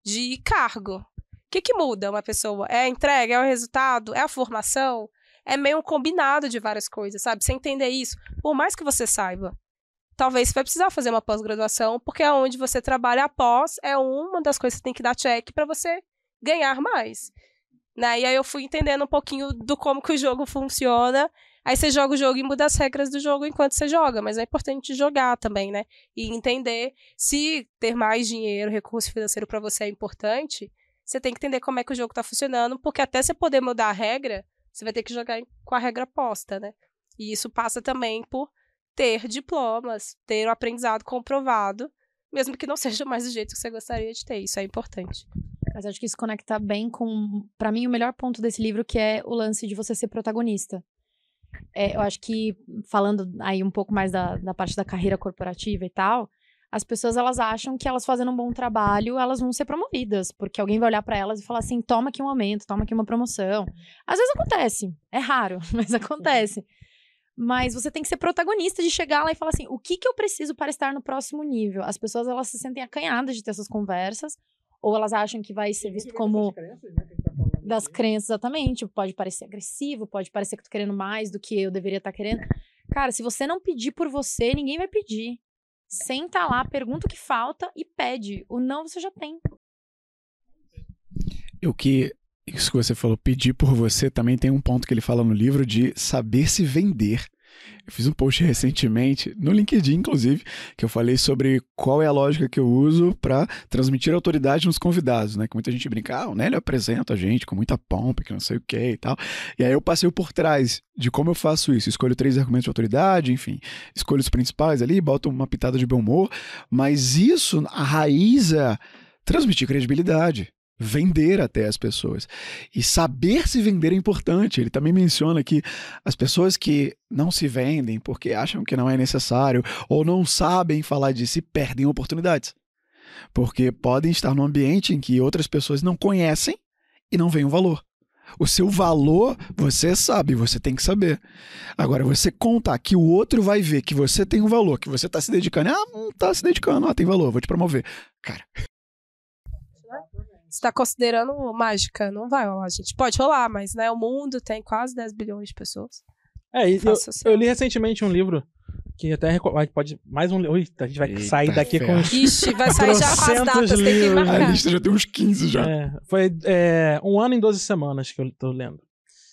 de cargo. O que, que muda uma pessoa? É a entrega? É o resultado? É a formação? É meio um combinado de várias coisas, sabe? Você entender isso, por mais que você saiba. Talvez você vai precisar fazer uma pós-graduação, porque onde você trabalha após, é uma das coisas que tem que dar check para você ganhar mais. Né? E aí eu fui entendendo um pouquinho do como que o jogo funciona Aí você joga o jogo e muda as regras do jogo enquanto você joga, mas é importante jogar também, né? E entender se ter mais dinheiro, recurso financeiro para você é importante, você tem que entender como é que o jogo tá funcionando, porque até você poder mudar a regra, você vai ter que jogar com a regra posta, né? E isso passa também por ter diplomas, ter o aprendizado comprovado, mesmo que não seja mais do jeito que você gostaria de ter. Isso é importante. Mas acho que isso conecta bem com, para mim, o melhor ponto desse livro, que é o lance de você ser protagonista. É, eu acho que, falando aí um pouco mais da, da parte da carreira corporativa e tal, as pessoas elas acham que elas fazendo um bom trabalho, elas vão ser promovidas, porque alguém vai olhar para elas e falar assim: toma aqui um aumento, toma aqui uma promoção. Às vezes acontece, é raro, mas acontece. Mas você tem que ser protagonista de chegar lá e falar assim: o que, que eu preciso para estar no próximo nível? As pessoas elas se sentem acanhadas de ter essas conversas, ou elas acham que vai ser visto como das crenças, exatamente. Pode parecer agressivo, pode parecer que eu tô querendo mais do que eu deveria estar tá querendo. Cara, se você não pedir por você, ninguém vai pedir. Senta lá, pergunta o que falta e pede. O não você já tem. O que isso que você falou, pedir por você, também tem um ponto que ele fala no livro de saber se vender. Eu fiz um post recentemente, no LinkedIn, inclusive, que eu falei sobre qual é a lógica que eu uso para transmitir autoridade nos convidados, né? Que muita gente brinca, ah, o Nélio apresenta a gente com muita pompa, que não sei o que e tal. E aí eu passei por trás de como eu faço isso. Escolho três argumentos de autoridade, enfim, escolho os principais ali, boto uma pitada de bom humor, mas isso, a raiz é transmitir credibilidade vender até as pessoas. E saber se vender é importante. Ele também menciona que as pessoas que não se vendem porque acham que não é necessário ou não sabem falar de si perdem oportunidades. Porque podem estar num ambiente em que outras pessoas não conhecem e não veem o valor. O seu valor, você sabe, você tem que saber. Agora, você contar que o outro vai ver que você tem um valor, que você está se dedicando. Ah, não está se dedicando, ah, tem valor, vou te promover. Cara, está considerando mágica. Não vai rolar, gente. Pode rolar, mas né, o mundo tem quase 10 bilhões de pessoas. É, e eu, eu, li recentemente um livro que até pode mais um. Ui, a gente vai Eita sair daqui com uns. Ixi, vai sair já com as datas, tem que marcar. A lista já tem uns 15 já. É, foi é, um ano em 12 semanas que eu tô lendo.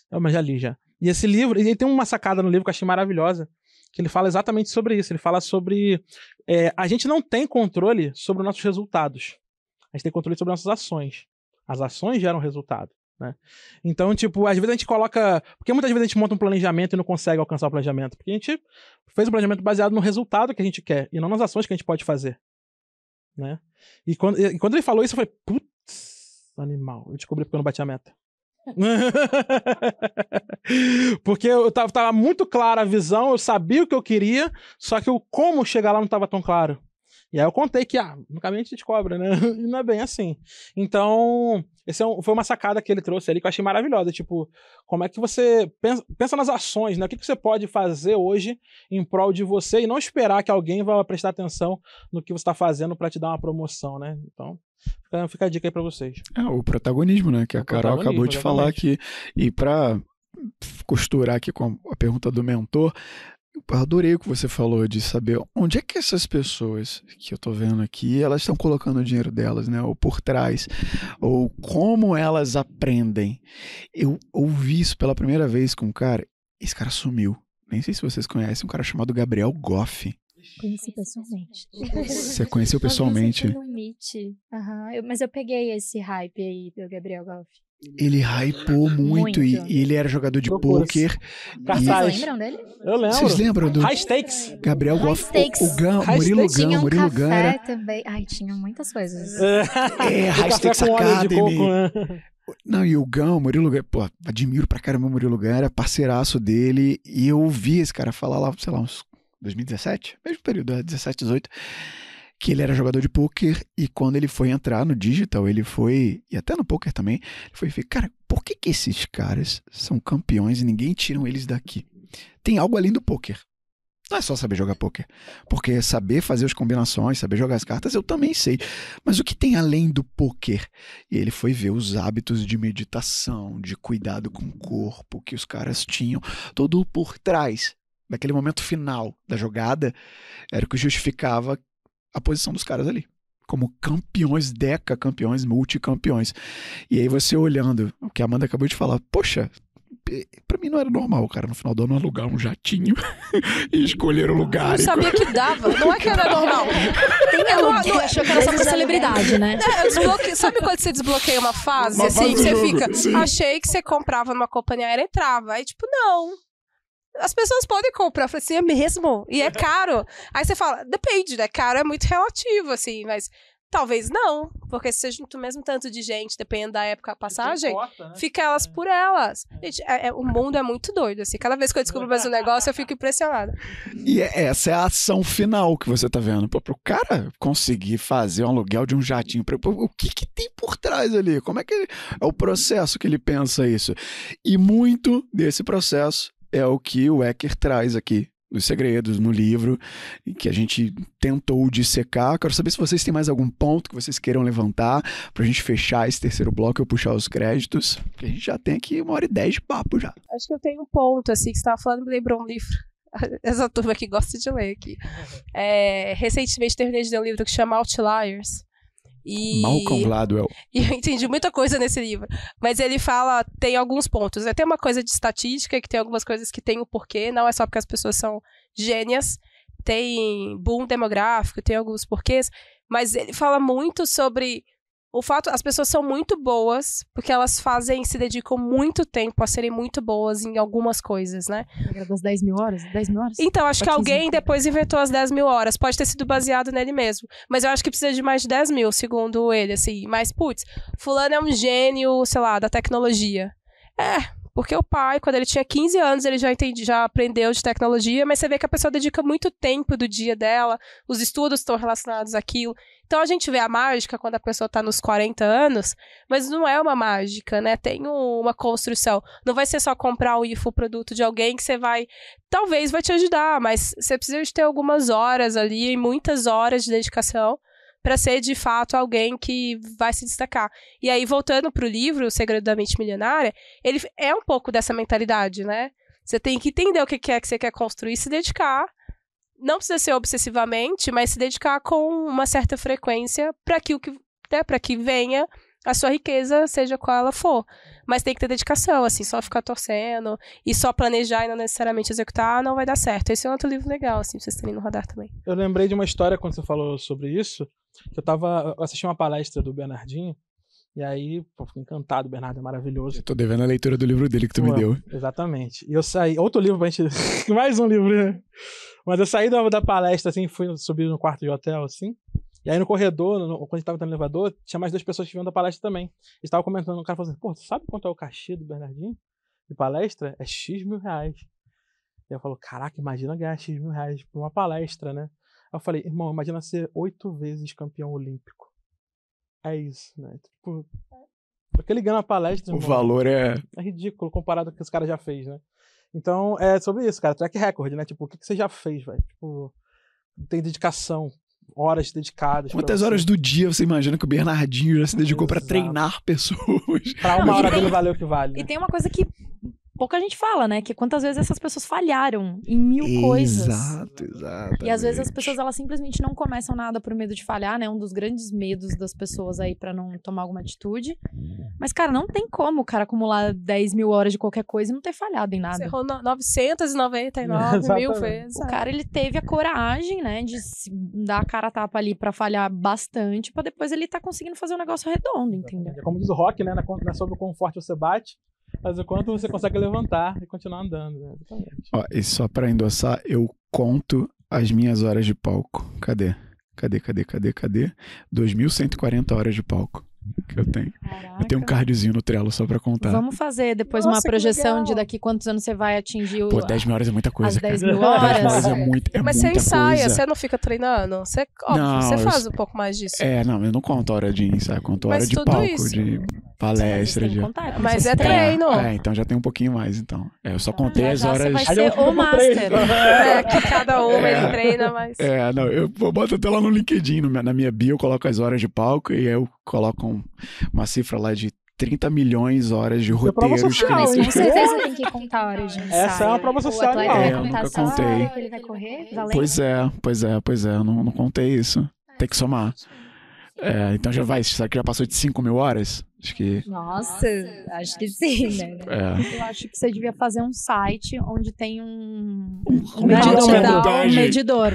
Eu, mas já li já. E esse livro, ele tem uma sacada no livro que eu achei maravilhosa, que ele fala exatamente sobre isso. Ele fala sobre. É, a gente não tem controle sobre os nossos resultados a gente tem controle sobre nossas ações. As ações geram resultado. Né? Então, tipo, às vezes a gente coloca. Porque muitas vezes a gente monta um planejamento e não consegue alcançar o planejamento. Porque a gente fez um planejamento baseado no resultado que a gente quer e não nas ações que a gente pode fazer. Né? E, quando, e quando ele falou isso, eu falei, putz, animal. Eu descobri porque eu não bati a meta. porque eu tava, tava muito clara a visão, eu sabia o que eu queria, só que o como chegar lá não estava tão claro. E aí eu contei que, ah, no caminho a gente cobra, né? E não é bem assim. Então, esse é um, foi uma sacada que ele trouxe ali que eu achei maravilhosa. Tipo, como é que você pensa, pensa nas ações, né? O que, que você pode fazer hoje em prol de você e não esperar que alguém vá prestar atenção no que você está fazendo para te dar uma promoção, né? Então, fica, fica a dica aí para vocês. É, o protagonismo, né? Que a Carol acabou de exatamente. falar aqui. E para costurar aqui com a pergunta do mentor, eu adorei o que você falou de saber onde é que essas pessoas que eu tô vendo aqui, elas estão colocando o dinheiro delas, né? Ou por trás, ou como elas aprendem. Eu ouvi isso pela primeira vez com um cara, esse cara sumiu. Nem sei se vocês conhecem, um cara chamado Gabriel Goff. Conheci pessoalmente. Você conheceu pessoalmente? Eu uhum, eu, mas eu peguei esse hype aí do Gabriel Goff. Ele hypou muito, muito. E, e, ele era jogador de pôquer. Vocês lembram dele? Eu lembro. Vocês lembram do. High Stakes. Gabriel High Goff. Stakes. O, o Gan, High Murilo Gan, tinha um Murilo Gan era. também. Ai, tinha muitas coisas. É, High Stakes Academy. Coco, né? Não, e o Gão, o Murilo Gão, pô, admiro pra caramba o Murilo Gão, era parceiraço dele, e eu ouvi esse cara falar lá, sei lá, uns 2017, mesmo período, 17, 18 que ele era jogador de pôquer e quando ele foi entrar no digital, ele foi, e até no poker também, ele foi ver, cara, por que, que esses caras são campeões e ninguém tira eles daqui? Tem algo além do poker. Não é só saber jogar poker, porque saber fazer as combinações, saber jogar as cartas, eu também sei. Mas o que tem além do poker? E ele foi ver os hábitos de meditação, de cuidado com o corpo que os caras tinham, todo por trás daquele momento final da jogada, era o que justificava a posição dos caras ali. Como campeões, deca campeões, multicampeões. E aí você olhando o que a Amanda acabou de falar, poxa, Pra mim não era normal, cara, no final do ano alugar um jatinho e escolher o lugar. Eu e sabia que dava. Não é que era normal. Tem aluguel. Achou que era só pra celebridade, né? É, Sabe quando você desbloqueia uma fase? Uma assim, fase que você jogo, fica. sim. Achei que você comprava numa companhia aérea e entrava. Aí, tipo, não. As pessoas podem comprar. Eu falei assim, é mesmo? E é caro. Aí você fala, depende, né? Caro é muito relativo, assim, mas talvez não. Porque se você junta o mesmo tanto de gente, dependendo da época da passagem, né? fica elas por elas. Gente, é- é- o mundo é muito doido, assim. Cada vez que eu descubro mais um negócio, eu fico impressionada. E é- essa é a ação final que você tá vendo. Pô, pro cara conseguir fazer um aluguel de um jatinho, pra- pô, o que que tem por trás ali? Como é que ele- é o processo que ele pensa isso? E muito desse processo é o que o Ecker traz aqui. Os segredos no livro, e que a gente tentou dissecar. Quero saber se vocês têm mais algum ponto que vocês queiram levantar pra gente fechar esse terceiro bloco e eu puxar os créditos. Porque a gente já tem aqui uma hora e dez de papo já. Acho que eu tenho um ponto, assim, que você tava falando, me lembrou um livro. Essa turma que gosta de ler aqui. É, recentemente terminei de ler um livro que chama Outliers. E... Malcolm Gladwell. E eu entendi muita coisa nesse livro. Mas ele fala, tem alguns pontos. né? Tem uma coisa de estatística, que tem algumas coisas que tem o porquê, não é só porque as pessoas são gênias. Tem boom demográfico, tem alguns porquês. Mas ele fala muito sobre o fato, as pessoas são muito boas, porque elas fazem, se dedicam muito tempo a serem muito boas em algumas coisas, né? Regra das 10 mil horas? 10 mil horas? Então, acho que 15 alguém depois inventou as 10 mil horas. Pode ter sido baseado nele mesmo. Mas eu acho que precisa de mais de 10 mil, segundo ele, assim. Mas, putz, fulano é um gênio, sei lá, da tecnologia. É, porque o pai, quando ele tinha 15 anos, ele já entendi, já aprendeu de tecnologia, mas você vê que a pessoa dedica muito tempo do dia dela, os estudos estão relacionados àquilo. Então a gente vê a mágica quando a pessoa tá nos 40 anos, mas não é uma mágica, né? Tem um- uma construção. Não vai ser só comprar o infoproduto de alguém que você vai talvez vai te ajudar, mas você precisa de ter algumas horas ali, muitas horas de dedicação para ser de fato alguém que vai se destacar. E aí voltando pro livro O Segredo da Mente Milionária, ele é um pouco dessa mentalidade, né? Você tem que entender o que é que você quer construir se dedicar. Não precisa ser obsessivamente, mas se dedicar com uma certa frequência para que o que, né, para que venha a sua riqueza, seja qual ela for. Mas tem que ter dedicação, assim, só ficar torcendo e só planejar e não necessariamente executar, não vai dar certo. Esse é um outro livro legal, assim, pra vocês terem no radar também. Eu lembrei de uma história quando você falou sobre isso. Que eu tava. Eu assisti uma palestra do Bernardinho. E aí, pô, fiquei encantado, o Bernardo é maravilhoso. Eu tô devendo a leitura do livro dele que tu me Pô, deu. Exatamente. E eu saí. Outro livro pra gente. Mais um livro, né? Mas eu saí da, da palestra, assim, fui subir no quarto de hotel, assim. E aí no corredor, no- quando a gente tava no elevador, tinha mais duas pessoas que vinham da palestra também. Eles estavam comentando, o cara falou assim, pô, tu sabe quanto é o cachê do Bernardinho? De palestra? É X mil reais. E eu falo, caraca, imagina ganhar X mil reais por uma palestra, né? Eu falei, irmão, imagina ser oito vezes campeão olímpico. É isso, né? Tipo, o que ele ganha na palestra, O irmão, valor é. é ridículo comparado com o que esse cara já fez, né? Então, é sobre isso, cara. Track record, né? Tipo, o que, que você já fez, velho? Tipo, tem dedicação, horas dedicadas. Quantas você. horas do dia você imagina que o Bernardinho já se dedicou pra Exato. treinar pessoas? Pra uma hora dele valeu o que vale. E né? tem uma coisa que pouca gente fala, né? Que quantas vezes essas pessoas falharam em mil coisas. Exato, exato. E às vezes as pessoas elas simplesmente não começam nada por medo de falhar, né? Um dos grandes medos das pessoas aí pra não tomar alguma atitude. Mas, cara, não tem como o cara acumular 10 mil horas de qualquer coisa e não ter falhado em Você nada. errou no- 999 mil vezes. O cara, ele teve a coragem, né, de dar a cara a tapa ali pra falhar bastante, pra depois ele tá conseguindo fazer um negócio redondo, entendeu? É como diz o Rock, né? É não é sobre o quão forte você bate, mas o quanto você consegue levantar e continuar andando. Né? Exatamente. Ó, e só pra endossar, eu conto as minhas horas de palco. Cadê? Cadê, cadê, cadê, cadê? 2.140 horas de palco que eu tenho. Eu tenho um cardiozinho no Trello só pra contar. Vamos fazer depois Nossa, uma projeção de daqui quantos anos você vai atingir o. Pô, 10 mil horas é muita coisa, As 10 cara. mil 10 horas. mil horas é, muito, é Mas você muita ensaia, coisa. você não fica treinando? Você, óbvio, Não, você eu- faz um pouco mais disso. É, não, eu não conto hora de ensaio, eu conto hora Mas de tudo palco, isso. de palestra, que de... contar, é Mas se é fosse treino. É, então já tem um pouquinho mais, então. É, eu só contei já as já você horas... vai Aí ser fico o master. É, que cada uma É. ele treina, mas. É, não, eu eu boto até lá no LinkedIn, no- na minha bio, eu coloco as horas de palco e aí eu coloco um- uma cifra lá de 30 milhões horas de é roteiros. social, Mas hein? com certeza tem que contar horas de ensaio. Essa é uma prova social O atleta vai É, eu contar só contei. que ele vai correr, valendo. Pois é, pois é, pois é, eu não, não contei isso. Tem que somar. É, então já vai, será que já passou de 5 mil horas? Acho que. Nossa, acho que sim, né? É. Eu acho que você devia fazer um site onde tem um, Um um medidor, medidor. um medidor.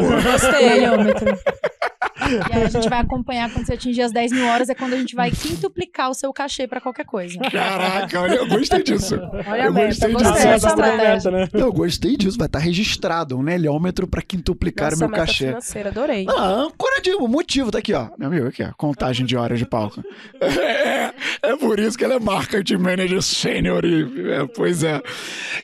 Boa. Gostei. E aí a gente vai acompanhar quando você atingir as 10 mil horas, é quando a gente vai quintuplicar o seu cachê pra qualquer coisa. Caraca, olha, eu gostei disso. Olha a eu meta, gostei gostei disso. dessa Essa meta. meta, né? Eu gostei disso, vai estar registrado um nelhômetro pra quintuplicar Nossa, o meu meta cachê. financeira, adorei. Ah, de o motivo tá aqui, ó. Meu amigo, aqui, ó. Contagem de horas de palco. É, é por isso que ela é marketing manager sênior. e- é, pois é.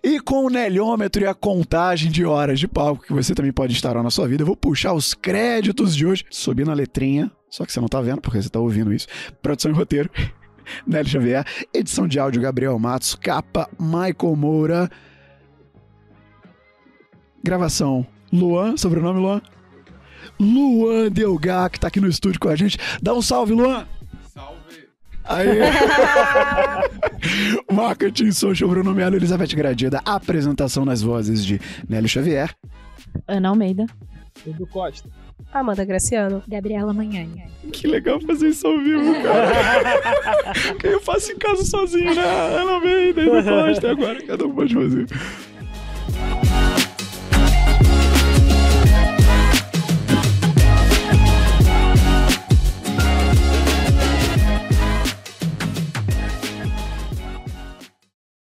E com o nelhômetro e a contagem de horas de palco que você também pode instaurar na sua vida, eu vou puxar os créditos de hoje, subir na letrinha, só que você não tá vendo, porque você tá ouvindo isso. Produção e roteiro. Nélio Xavier, edição de áudio Gabriel Matos, capa Michael Moura, gravação Luan, sobrenome Luan? Luan Delgar, que tá aqui no estúdio com a gente. Dá um salve, Luan! Salve! Aí! Marketing Social, Bruno Melo, Elizabeth Gradida. Apresentação nas vozes de Nélio Xavier. Ana Almeida. Edu Costa. Amanda Graciano. Gabriela Manhães. Que legal fazer isso ao vivo, cara. que eu faço em casa sozinho, né? Ela vem, daí não gosta, agora cada um pode fazer.